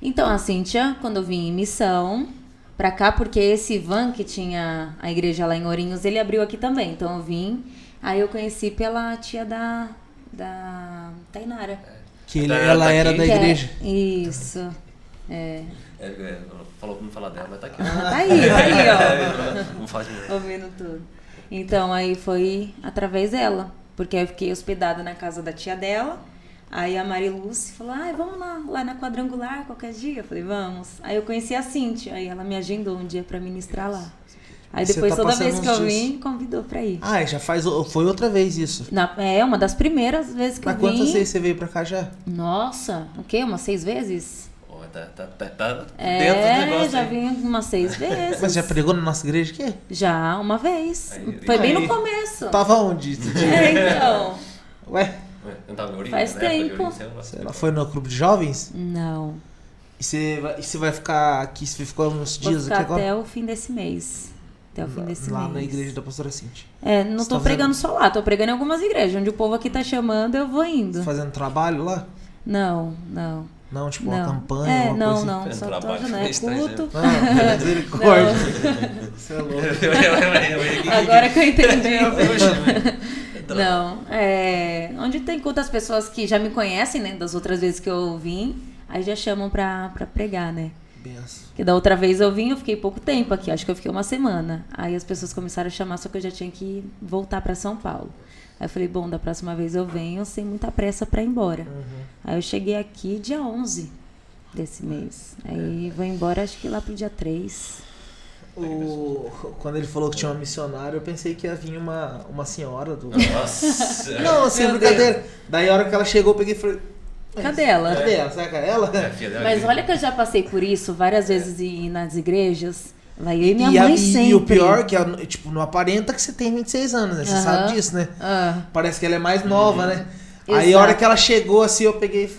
Então, a Cíntia, quando eu vim em missão pra cá, porque esse Ivan que tinha a igreja lá em Ourinhos, ele abriu aqui também. Então eu vim, aí eu conheci pela tia da, da Tainara. Que ele- ela tá era da Que é- igreja. isso. É. É, é, falou pra não falar dela, mas tá aqui. Ela tá aí, tá aí, ó. Não faz ouvindo tudo. Então aí foi através dela, porque eu fiquei hospedada na casa da tia dela. Aí a Mariluz falou: "Ah, vamos lá, lá na quadrangular qualquer dia". Eu falei: "Vamos". Aí eu conheci a Cintia, aí ela me agendou um dia pra ministrar lá. Aí depois tá toda vez que eu vim, convidou pra ir. Ah, já faz. Foi outra vez isso. Na- é uma das primeiras vezes que Mas eu quantas vim. vezes você veio pra cá já? Nossa, o quê? Umas seis vezes? Ó, tá, tá, tá, tá dentro do É, negócio. já vim umas seis vezes. Mas já pregou na nossa igreja aqui? Já, uma vez. Aí, Foi bem aí. no começo. Tava onde? É, então. Ué, Não? Faz tempo. Você não- você ela foi no clube de jovens? Não. E você vai, e você vai ficar aqui, você ficou uns Vou dias ficar aqui agora? até o fim desse mês. Até o fim desse lá mês. na igreja da pastora Cintia. É, não Você tô tá pregando só lá, tô pregando em algumas igrejas. Onde o povo aqui tá chamando, eu vou indo. Fazendo trabalho lá? Não, não. Não, tipo uma não. campanha, é, uma não, coisa assim? não, Fazendo só trabalho, meio É culto. Ah, misericórdia. Você é louco. Agora que eu entendi. Então, Não, é. Onde tem culto as pessoas que já me conhecem, né? Das outras vezes que eu vim, aí já chamam pra, pra pregar, né? Benção. Que da outra vez eu vim, eu fiquei pouco tempo aqui, acho que eu fiquei uma semana. Aí as pessoas começaram a chamar, só que eu já tinha que voltar pra São Paulo. Aí eu falei, bom, da próxima vez eu venho sem muita pressa pra ir embora. Aí eu cheguei aqui dia 11 desse mês. Aí vou embora acho que lá pro dia 3. O, quando ele falou que tinha uma missionária, eu pensei que ia vir uma, uma senhora do. Nossa. Não, Meu brincadeira. Daí a hora que ela chegou, eu peguei e falei. "Mas Cadê ela?" Cadê ela? Será que é ela? É, filha dela, Mas olha que eu já passei por isso várias vezes e nas igrejas. Vai eu e minha e, a- mãe e- sempre. e o pior é que, ela, tipo, não aparenta que você tem 26 anos, né? Você sabe disso, né? Ah, Parece que ela é mais nova, né? Aí a Exato. hora que ela chegou assim, eu peguei.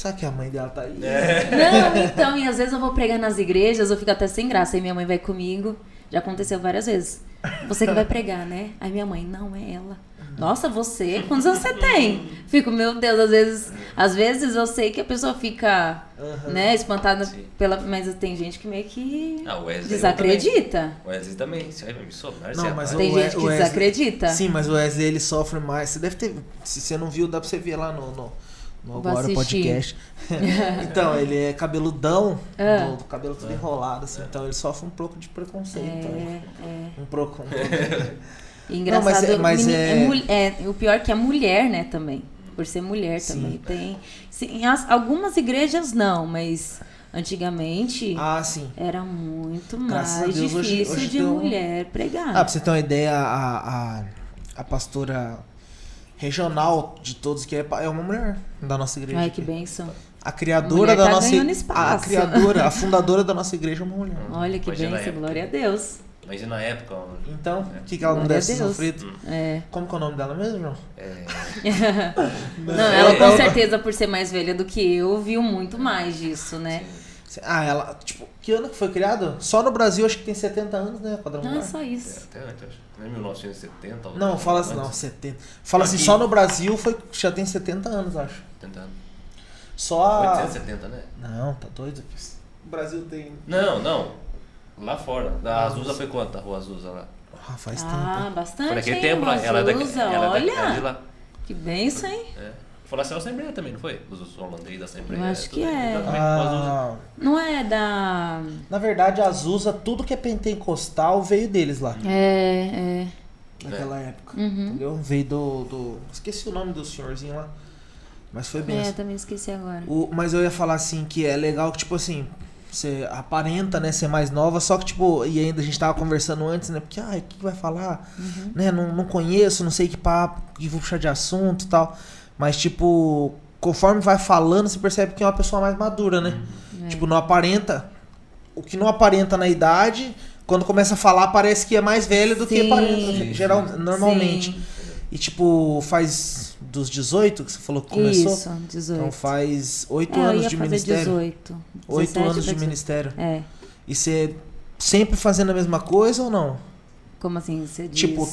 Será que a mãe dela tá aí? Não, então, e às vezes eu vou pregar nas igrejas, eu fico até sem graça. Aí minha mãe vai comigo. Já aconteceu várias vezes. Você que vai pregar, né? Aí minha mãe, não, é ela. Nossa, você? Quantos anos você tem? Fico, meu Deus, às vezes, às vezes eu sei que a pessoa fica, né, espantada Sim. pela. Mas tem gente que meio que Ah, o Wesley desacredita. O Wesley também. Você vai missionário, Não, é mas Tem gente que Wesley- desacredita. Sim, mas o Wesley ele sofre mais. Você deve ter. Se você não viu, dá pra você ver lá no, no, Agora assistir. Podcast. então, ele é cabeludão, Ah. do, do cabelo tudo enrolado, assim. Então ele sofre um pouco de preconceito. É, é. Um pouco. Um. E Engraçado, Não, mas é- mas é- é, o pior é que a mulher, né, também. Por ser mulher Sim. também. Tem. Sim, as- algumas igrejas não, mas antigamente ah, sim. era muito Graças a mais Deus, hoje- difícil hoje de deu um- mulher pregar. Ah, pra você ter uma ideia, a, a, a pastora regional de todos que é, é uma mulher da nossa igreja. Ai, que bênção. A criadora da tá nossa A criadora, a fundadora da nossa igreja é uma mulher. Olha que Imagina bênção, glória a Deus. Imagina na época. Então, o que, que ela não deve ter sofrido? É. Como que é o nome dela mesmo, João? É, Não, ela com certeza, por ser mais velha do que eu, viu muito mais disso, né? Ah, ela, tipo, que ano que foi criado? Só no Brasil acho que tem 70 anos, né? Quadrangular. Não é só é, isso. até antes, acho. Não é 1970? ou Não, fala assim, não, 70. Fala assim, só no Brasil foi, já tem 70 anos, acho. Tentando. Só a... 870, né? Não, tá doido? O Brasil tem... Não, não. Lá fora. Da Azusa foi quanto? A rua Azusa lá. Ah, faz Ah, tempo. bastante. Foi naquele hein, tempo lá. Ela é daqui. Azusa, Ela é daqui- olha. ela é de lá. Que bênção, hein? É. Foi lá na Assembleia também, não foi? Os holandeses da Assembleia. Eu acho tudo que é. A. Ah, Não é da. na verdade, a Azusa, tudo que é pentecostal veio deles lá, É, é. naquela época. Uhum. Entendeu? Veio do, do... Esqueci o nome do senhorzinho lá. Mas foi bem É, assim. também esqueci agora. O, mas eu ia falar assim que é legal que, tipo assim, você aparenta, né, ser mais nova, só que, tipo, e ainda a gente tava conversando antes, né? Porque, ai, o que que vai falar? Uhum. Né? Não, não conheço, não sei que papo, que vou puxar de assunto e tal. Mas, tipo, conforme vai falando, você percebe que é uma pessoa mais madura, né? É. Tipo, não aparenta. O que não aparenta na idade, quando começa a falar, parece que é mais velho do que Sim. aparenta, geral, normalmente. Sim. E, tipo, faz dos 18 que você falou que começou? Isso, 18. Então faz oito é, eu anos de ministério. 18. Oito 17 anos de 18. ministério. É. E você sempre fazendo a mesma coisa ou não? Como assim? Você diz? Tipo,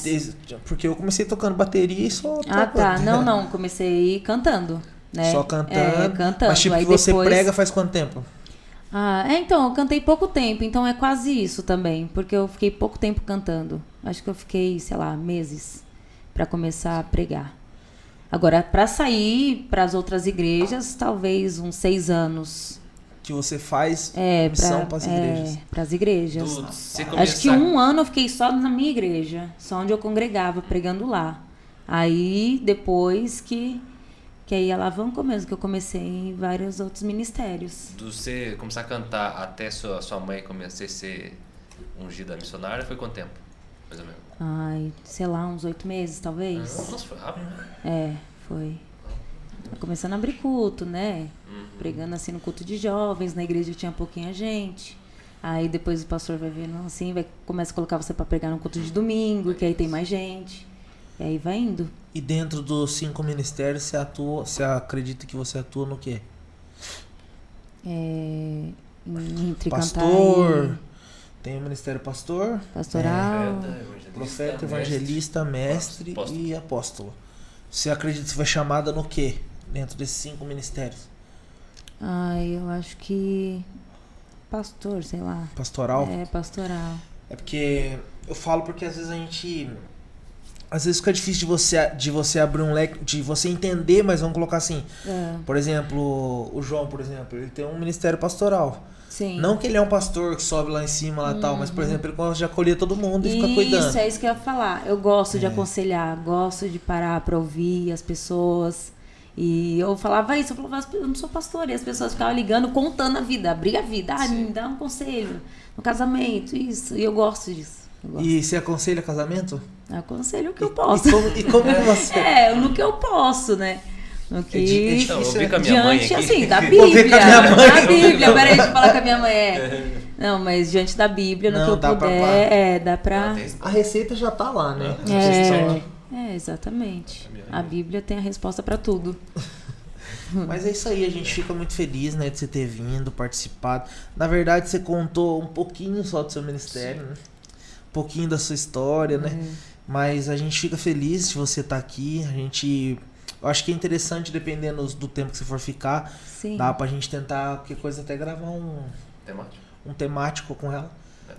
porque eu comecei tocando bateria e só. Ah, tá. Não, não. Comecei cantando. Né? Só cantando. É, cantando. Mas tipo, Aí que você depois... prega faz quanto tempo? Ah, é, então, eu cantei pouco tempo, então é quase isso também, porque eu fiquei pouco tempo cantando. Acho que eu fiquei, sei lá, meses para começar a pregar. Agora, para sair para as outras igrejas, talvez uns seis anos. Que você faz É, missão para para as igrejas. as igrejas. Do- você Acho que começar- um ano eu fiquei só na minha igreja, só onde eu congregava, pregando lá. Aí depois que que aí alavancou mesmo, que eu comecei em vários outros ministérios. Do você começar a cantar até sua, sua mãe começar a ser ungida missionária, foi quanto tempo? Mais ou menos. Ai, sei lá, uns oito meses talvez. Nossa, foi rápido. né? É, foi. Começando a abrir culto, né? Pregando assim no culto de jovens, na igreja tinha pouquinha gente. Aí depois o pastor vai vendo assim, vai começa a colocar você para pregar no culto de domingo, que aí tem mais gente. E aí vai indo. E dentro dos cinco ministérios, você atua, você acredita que você atua no quê? É, entre Pastor, cantar tem o ministério pastor, e pastoral. Profeta, evangelista, profeta, mestre. evangelista, mestre Apóstolo. e apóstolo. Você acredita que você foi chamada no quê? Dentro desses cinco ministérios? Ai, eu acho que pastor, sei lá. Pastoral? É, pastoral. É porque eu falo porque às vezes a gente às vezes fica difícil de você de você abrir um leque, de você entender, mas vamos colocar assim, É, por exemplo, o João, por exemplo, ele tem um ministério pastoral. sim. Não que ele é um pastor que sobe lá em cima lá e tal, mas por exemplo, ele gosta de acolher todo mundo e fica cuidando. Uhum. Isso, é isso que eu ia falar. Eu gosto de É. aconselhar, gosto de parar pra ouvir as pessoas. E eu falava isso, eu falava, eu não sou pastor. E as pessoas ficavam ligando, contando a vida, abrir a vida. Ah, me dá um conselho no casamento, isso. E eu gosto disso. Eu gosto. E você aconselha casamento? Aconselho o que eu E posso. como, e como que você É, no que eu posso, né? No que. É di- é Então, eu difícil, vi com a minha mãe diante, assim, da Bíblia. Da Bíblia, peraí, deixa eu falar com a minha mãe. É. Não, mas diante da Bíblia, no Não, que eu dá pra- puder, é, dá pra. A receita já tá lá, né? É, é, exatamente. A Bíblia tem a resposta pra tudo. Mas é isso aí, a gente fica muito feliz, né, de você ter vindo, participado. Na verdade, você contou um pouquinho só do seu ministério, né? Um pouquinho da sua história, né? É. Mas a gente fica feliz de você estar aqui. A gente. Eu acho que é interessante, dependendo do tempo que você for ficar, Sim. dá pra gente tentar, qualquer coisa, até gravar um, Temático. um temático com ela.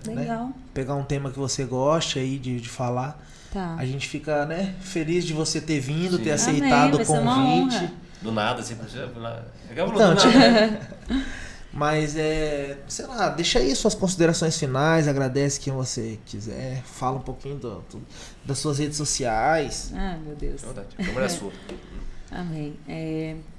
Legal. Pegar um tema que você goste aí de, de falar. Tá. A gente fica, né, feliz de você ter vindo, Sim. ter Amém, aceitado vai o convite. Do nada, assim. Acabou Então, do nada. Mas é, sei lá, deixa aí suas considerações finais, agradece quem você quiser, fala um pouquinho do- do- das suas redes sociais. Ah, meu Deus. Verdade, a câmera é sua. Amém.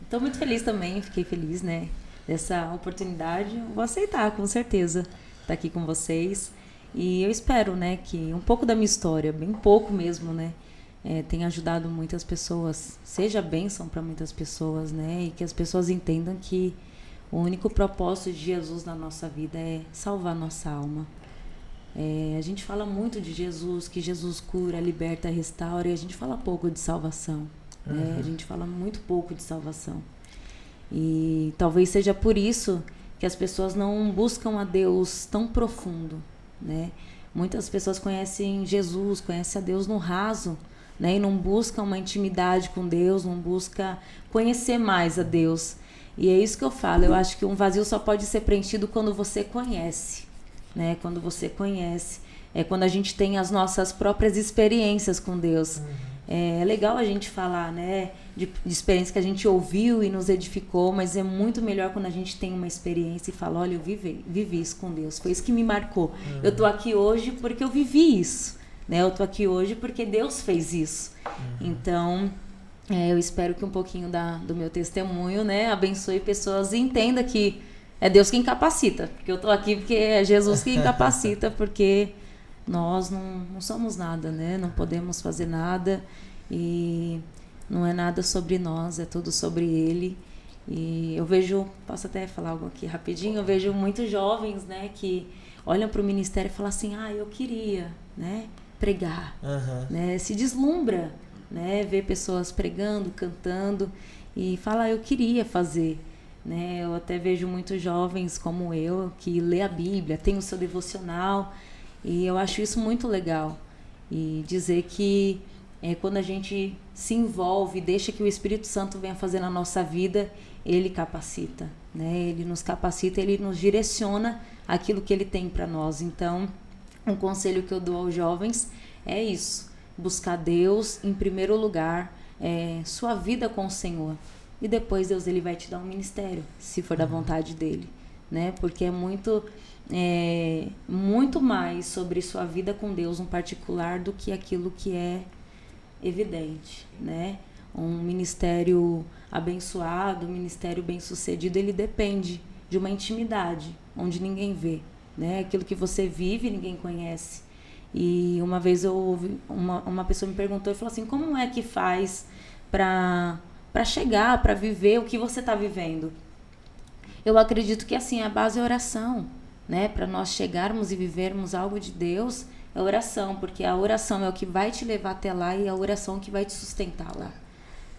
Estou muito feliz também, fiquei feliz, né? Dessa oportunidade. Vou aceitar, com certeza, estar aqui com vocês. E eu espero, né, que um pouco da minha história, bem pouco mesmo, né, eh, tenha ajudado muitas pessoas, seja bênção para muitas pessoas, né, e que as pessoas entendam que o único propósito de Jesus na nossa vida é salvar nossa alma. É, a gente fala muito de Jesus, que Jesus cura, liberta, restaura, e a gente fala pouco de salvação. né? A gente fala muito pouco de salvação. E talvez seja por isso que as pessoas não buscam a Deus tão profundo, né? Muitas pessoas conhecem Jesus, conhecem a Deus no raso, né? E não buscam uma intimidade com Deus, não busca conhecer mais a Deus. E é isso que eu falo. Eu acho que um vazio só pode ser preenchido quando você conhece, né? Quando você conhece, é quando a gente tem as nossas próprias experiências com Deus. É legal a gente falar, né, de, de experiência que a gente ouviu e nos edificou, mas é muito melhor quando a gente tem uma experiência e fala, olha, eu vivi, vivi isso com Deus, foi isso que me marcou. Eu tô aqui hoje porque eu vivi isso, né? Eu tô aqui hoje porque Deus fez isso. Então, é, eu espero que um pouquinho da, do meu testemunho, né, abençoe pessoas e entenda que é Deus quem capacita, porque eu tô aqui porque é Jesus quem capacita, porque nós não, não somos nada, né? Não podemos fazer nada e não é nada sobre nós, é tudo sobre Ele. E eu vejo, posso até falar algo aqui rapidinho, eu vejo muitos jovens, né, que olham para o ministério e falam assim, ah, eu queria, né, pregar, Aham. né, se deslumbra, né, ver pessoas pregando, cantando e fala, eu queria fazer, né, eu até vejo muitos jovens como eu que lê a Bíblia, tem o seu devocional e eu acho isso muito legal e dizer que é, quando a gente se envolve, deixa que o Espírito Santo venha fazer na nossa vida, ele capacita, né? Ele nos capacita, ele nos direciona aquilo que ele tem para nós. Então, um conselho que eu dou aos jovens é isso: buscar Deus em primeiro lugar, é, sua vida com o Senhor. E depois Deus ele vai te dar um ministério, se for da vontade dele. né? Porque é muito é, muito mais sobre sua vida com Deus um particular do que aquilo que é evidente, né? Um ministério abençoado, um ministério bem-sucedido, ele depende de uma intimidade onde ninguém vê, né? Aquilo que você vive, ninguém conhece. E uma vez eu ouvi uma, uma pessoa me perguntou e falou assim: "Como é que faz para para chegar, para viver o que você está vivendo?" Eu acredito que assim, a base é oração, né? Para nós chegarmos e vivermos algo de Deus, é oração, porque a oração é o que vai te levar até lá e é a oração que vai te sustentar lá,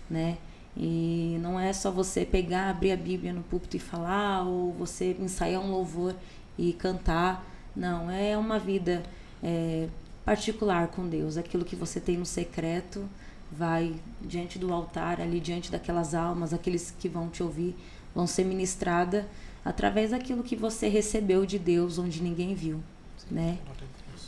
né? E não é só você pegar, abrir a Bíblia no púlpito e falar, ou você ensaiar um louvor e cantar. Não, é uma vida é, particular com Deus. Aquilo que você tem no secreto vai diante do altar, ali diante daquelas almas, aqueles que vão te ouvir, vão ser ministrada através daquilo que você recebeu de Deus, onde ninguém viu, né?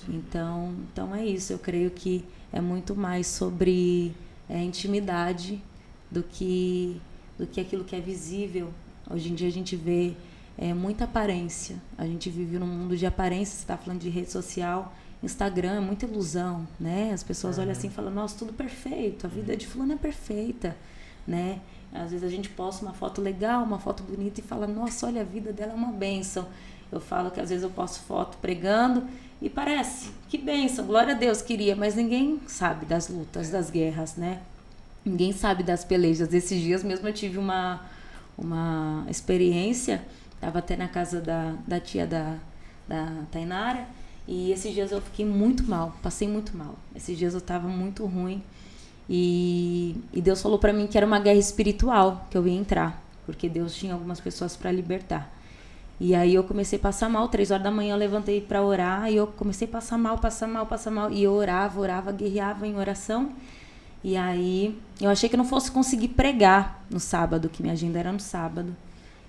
Então, então é isso. Eu creio que é muito mais sobre é, intimidade do que do que aquilo que é visível. Hoje em dia a gente vê é, muita aparência. A gente vive num mundo de aparência. Você está falando de rede social, Instagram é muita ilusão, né? As pessoas uhum. olham assim e falam: Nossa, tudo perfeito. A vida de fulano é perfeita, né? Às vezes a gente posta uma foto legal, uma foto bonita e fala: Nossa, olha a vida dela é uma benção. Eu falo que às vezes eu posto foto pregando e parece que benção, glória a Deus queria, mas ninguém sabe das lutas, das guerras, né? Ninguém sabe das pelejas. Esses dias mesmo eu tive uma, uma experiência, estava até na casa da, da tia da, da Tainara, e esses dias eu fiquei muito mal, passei muito mal. Esses dias eu estava muito ruim. E, e Deus falou para mim que era uma guerra espiritual que eu ia entrar, porque Deus tinha algumas pessoas para libertar. E aí eu comecei a passar mal, três horas da manhã eu levantei para orar e eu comecei a passar mal, passar mal, passar mal. E eu orava, orava, guerreava em oração. E aí eu achei que eu não fosse conseguir pregar no sábado, que minha agenda era no sábado.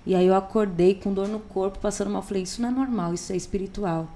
E aí eu acordei com dor no corpo, passando mal. falei, isso não é normal, isso é espiritual.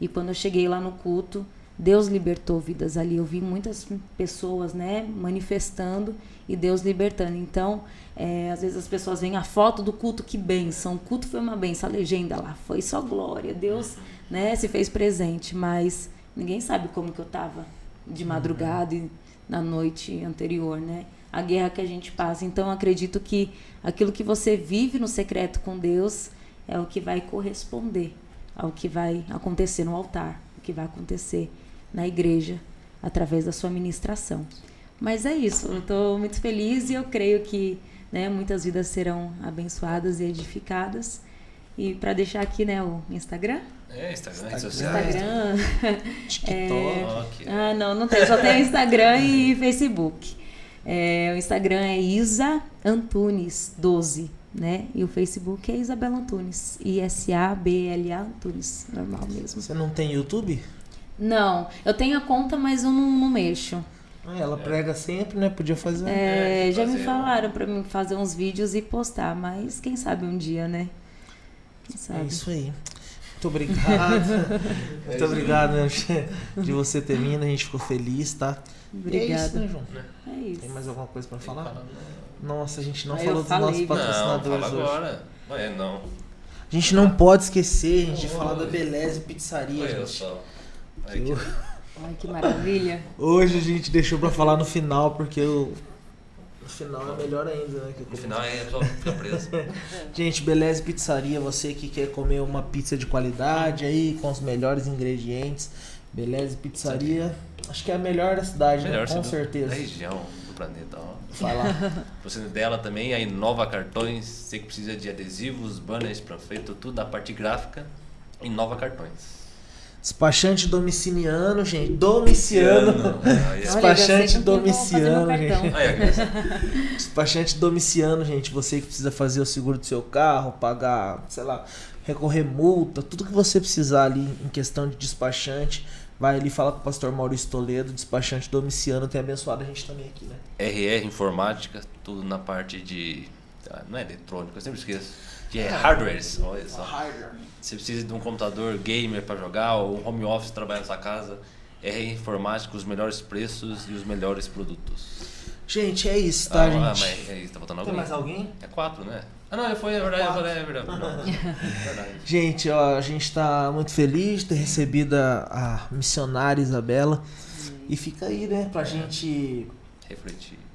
E quando eu cheguei lá no culto, Deus libertou vidas ali. Eu vi muitas pessoas, né, manifestando e Deus libertando. Então, é, às vezes as pessoas veem a foto do culto, que benção. O culto foi uma benção, a legenda lá foi só glória. Deus, né, se fez presente, mas ninguém sabe como que eu estava de madrugada e na noite anterior, né? A guerra que a gente passa. Então, acredito que aquilo que você vive no secreto com Deus é o que vai corresponder ao que vai acontecer no altar, o que vai acontecer na igreja através da sua ministração. Mas é isso, eu estou muito feliz e eu creio que né, muitas vidas serão abençoadas e edificadas. E para deixar aqui né, o Instagram. É, Instagram, redes sociais. Instagram. TikTok. É, ah, não, não tem. Só tem Instagram e Facebook. É, o Instagram é Isa Antunes 12, né? E o Facebook é Isabela Antunes. I-S-A-B-L-A Antunes. Normal mesmo. Você não tem YouTube? Não, eu tenho a conta, mas eu não, não mexo. Ah, ela prega sempre, né? Podia fazer. É, é já fazer me falaram para mim fazer uns vídeos e postar, mas quem sabe um dia, né? Quem sabe? É isso aí. Muito obrigado. Muito obrigado né, de você ter vindo. A gente ficou feliz, tá? Obrigada. É isso, né, João? É isso. Tem mais alguma coisa para falar? Nossa, a gente não Aí falou dos nossos patrocinadores não, hoje. agora. É, não. A gente não pode esquecer, gente, de falar da Beleza Pizzaria, Olha gente. só. Aí que- Ai, que maravilha. Hoje a gente deixou pra falar no final, porque o, o final é melhor ainda, né? que o No final é só fica preso. Gente, Beleza Pizzaria, você que quer comer uma pizza de qualidade aí, com os melhores ingredientes. Beleza Pizzaria, acho que é a melhor da cidade, né? Melhor Com sendo certeza. Da região, do planeta. Ó. Vai lá. Você dela também, a Inova Cartões. Você que precisa de adesivos, banners, panfleto, tudo da parte gráfica. Inova Cartões. Despachante domiciliano, gente. Domiciano. Despachante domiciano, gente. Despachante domiciano, gente. Você que precisa fazer o seguro do seu carro, pagar, sei lá, recorrer multa, tudo que você precisar ali em questão de despachante, vai ali falar com o pastor Maurício Toledo, despachante domiciano, tem abençoado a gente também aqui, né? RR Informática, tudo na parte de. ah, Não é eletrônico, eu sempre esqueço. De hardwares, olha só. Você precisa de um computador gamer para jogar ou um home office trabalhar na sua casa. RR Informática, os melhores preços e os melhores produtos. Gente, é isso, tá, ah, ah, gente? mas é isso, tá faltando Tem alguém? mais alguém? É quatro, né? Ah, não, foi, é verdade, é verdade. É verdade. Gente, ó, a gente tá muito feliz de ter recebido a, a missionária Isabela. E fica aí, né, pra gente. Refletir.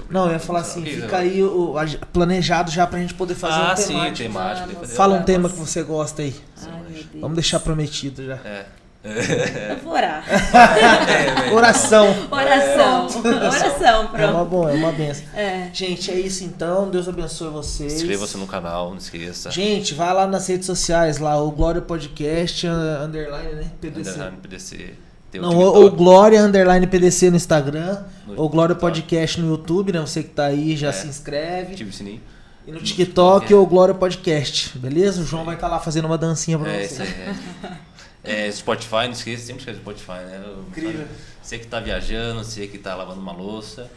Sobre Não, eu ia isso. falar assim, Ok, fica aí o, a- planejado já pra gente poder fazer Ah, um sim, temático. fazer Fala um tema que você gosta aí. Ai, meu Deus. Vamos deixar prometido já. É. Eu vou orar. É, Oração. Oração. Oração, É uma pronto. boa, é uma benção. É. Gente, é isso então. Deus abençoe vocês. Inscreva-se no canal, não esqueça. Gente, vai lá nas redes sociais, lá, o Glória Podcast, underline, né? PDC. Underline PDC. Tem o Não, ou, ou Glória Underline PDC no Instagram, No ou Glória. Podcast no YouTube, né? Você que tá aí já É. se inscreve. Ative o sininho. E no TikTok ou Glória Podcast, beleza? O João vai estar lá fazendo uma dancinha pra É, você. isso aí. É. É, Spotify, não esqueça, sempre esquece do Spotify, né? Eu- Incrível. Você que tá viajando, você que tá lavando uma louça,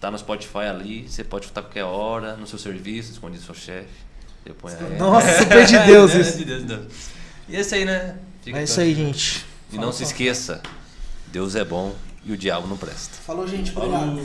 tá no Spotify ali, você pode escutar qualquer hora, no seu serviço, escondido do seu chefe. Nossa, super de Deus isso. de Deus, Deus. E é isso aí, né? Fica É isso aí, gente. E não se esqueça, Deus é bom e o diabo não presta. Falou, gente. Obrigado.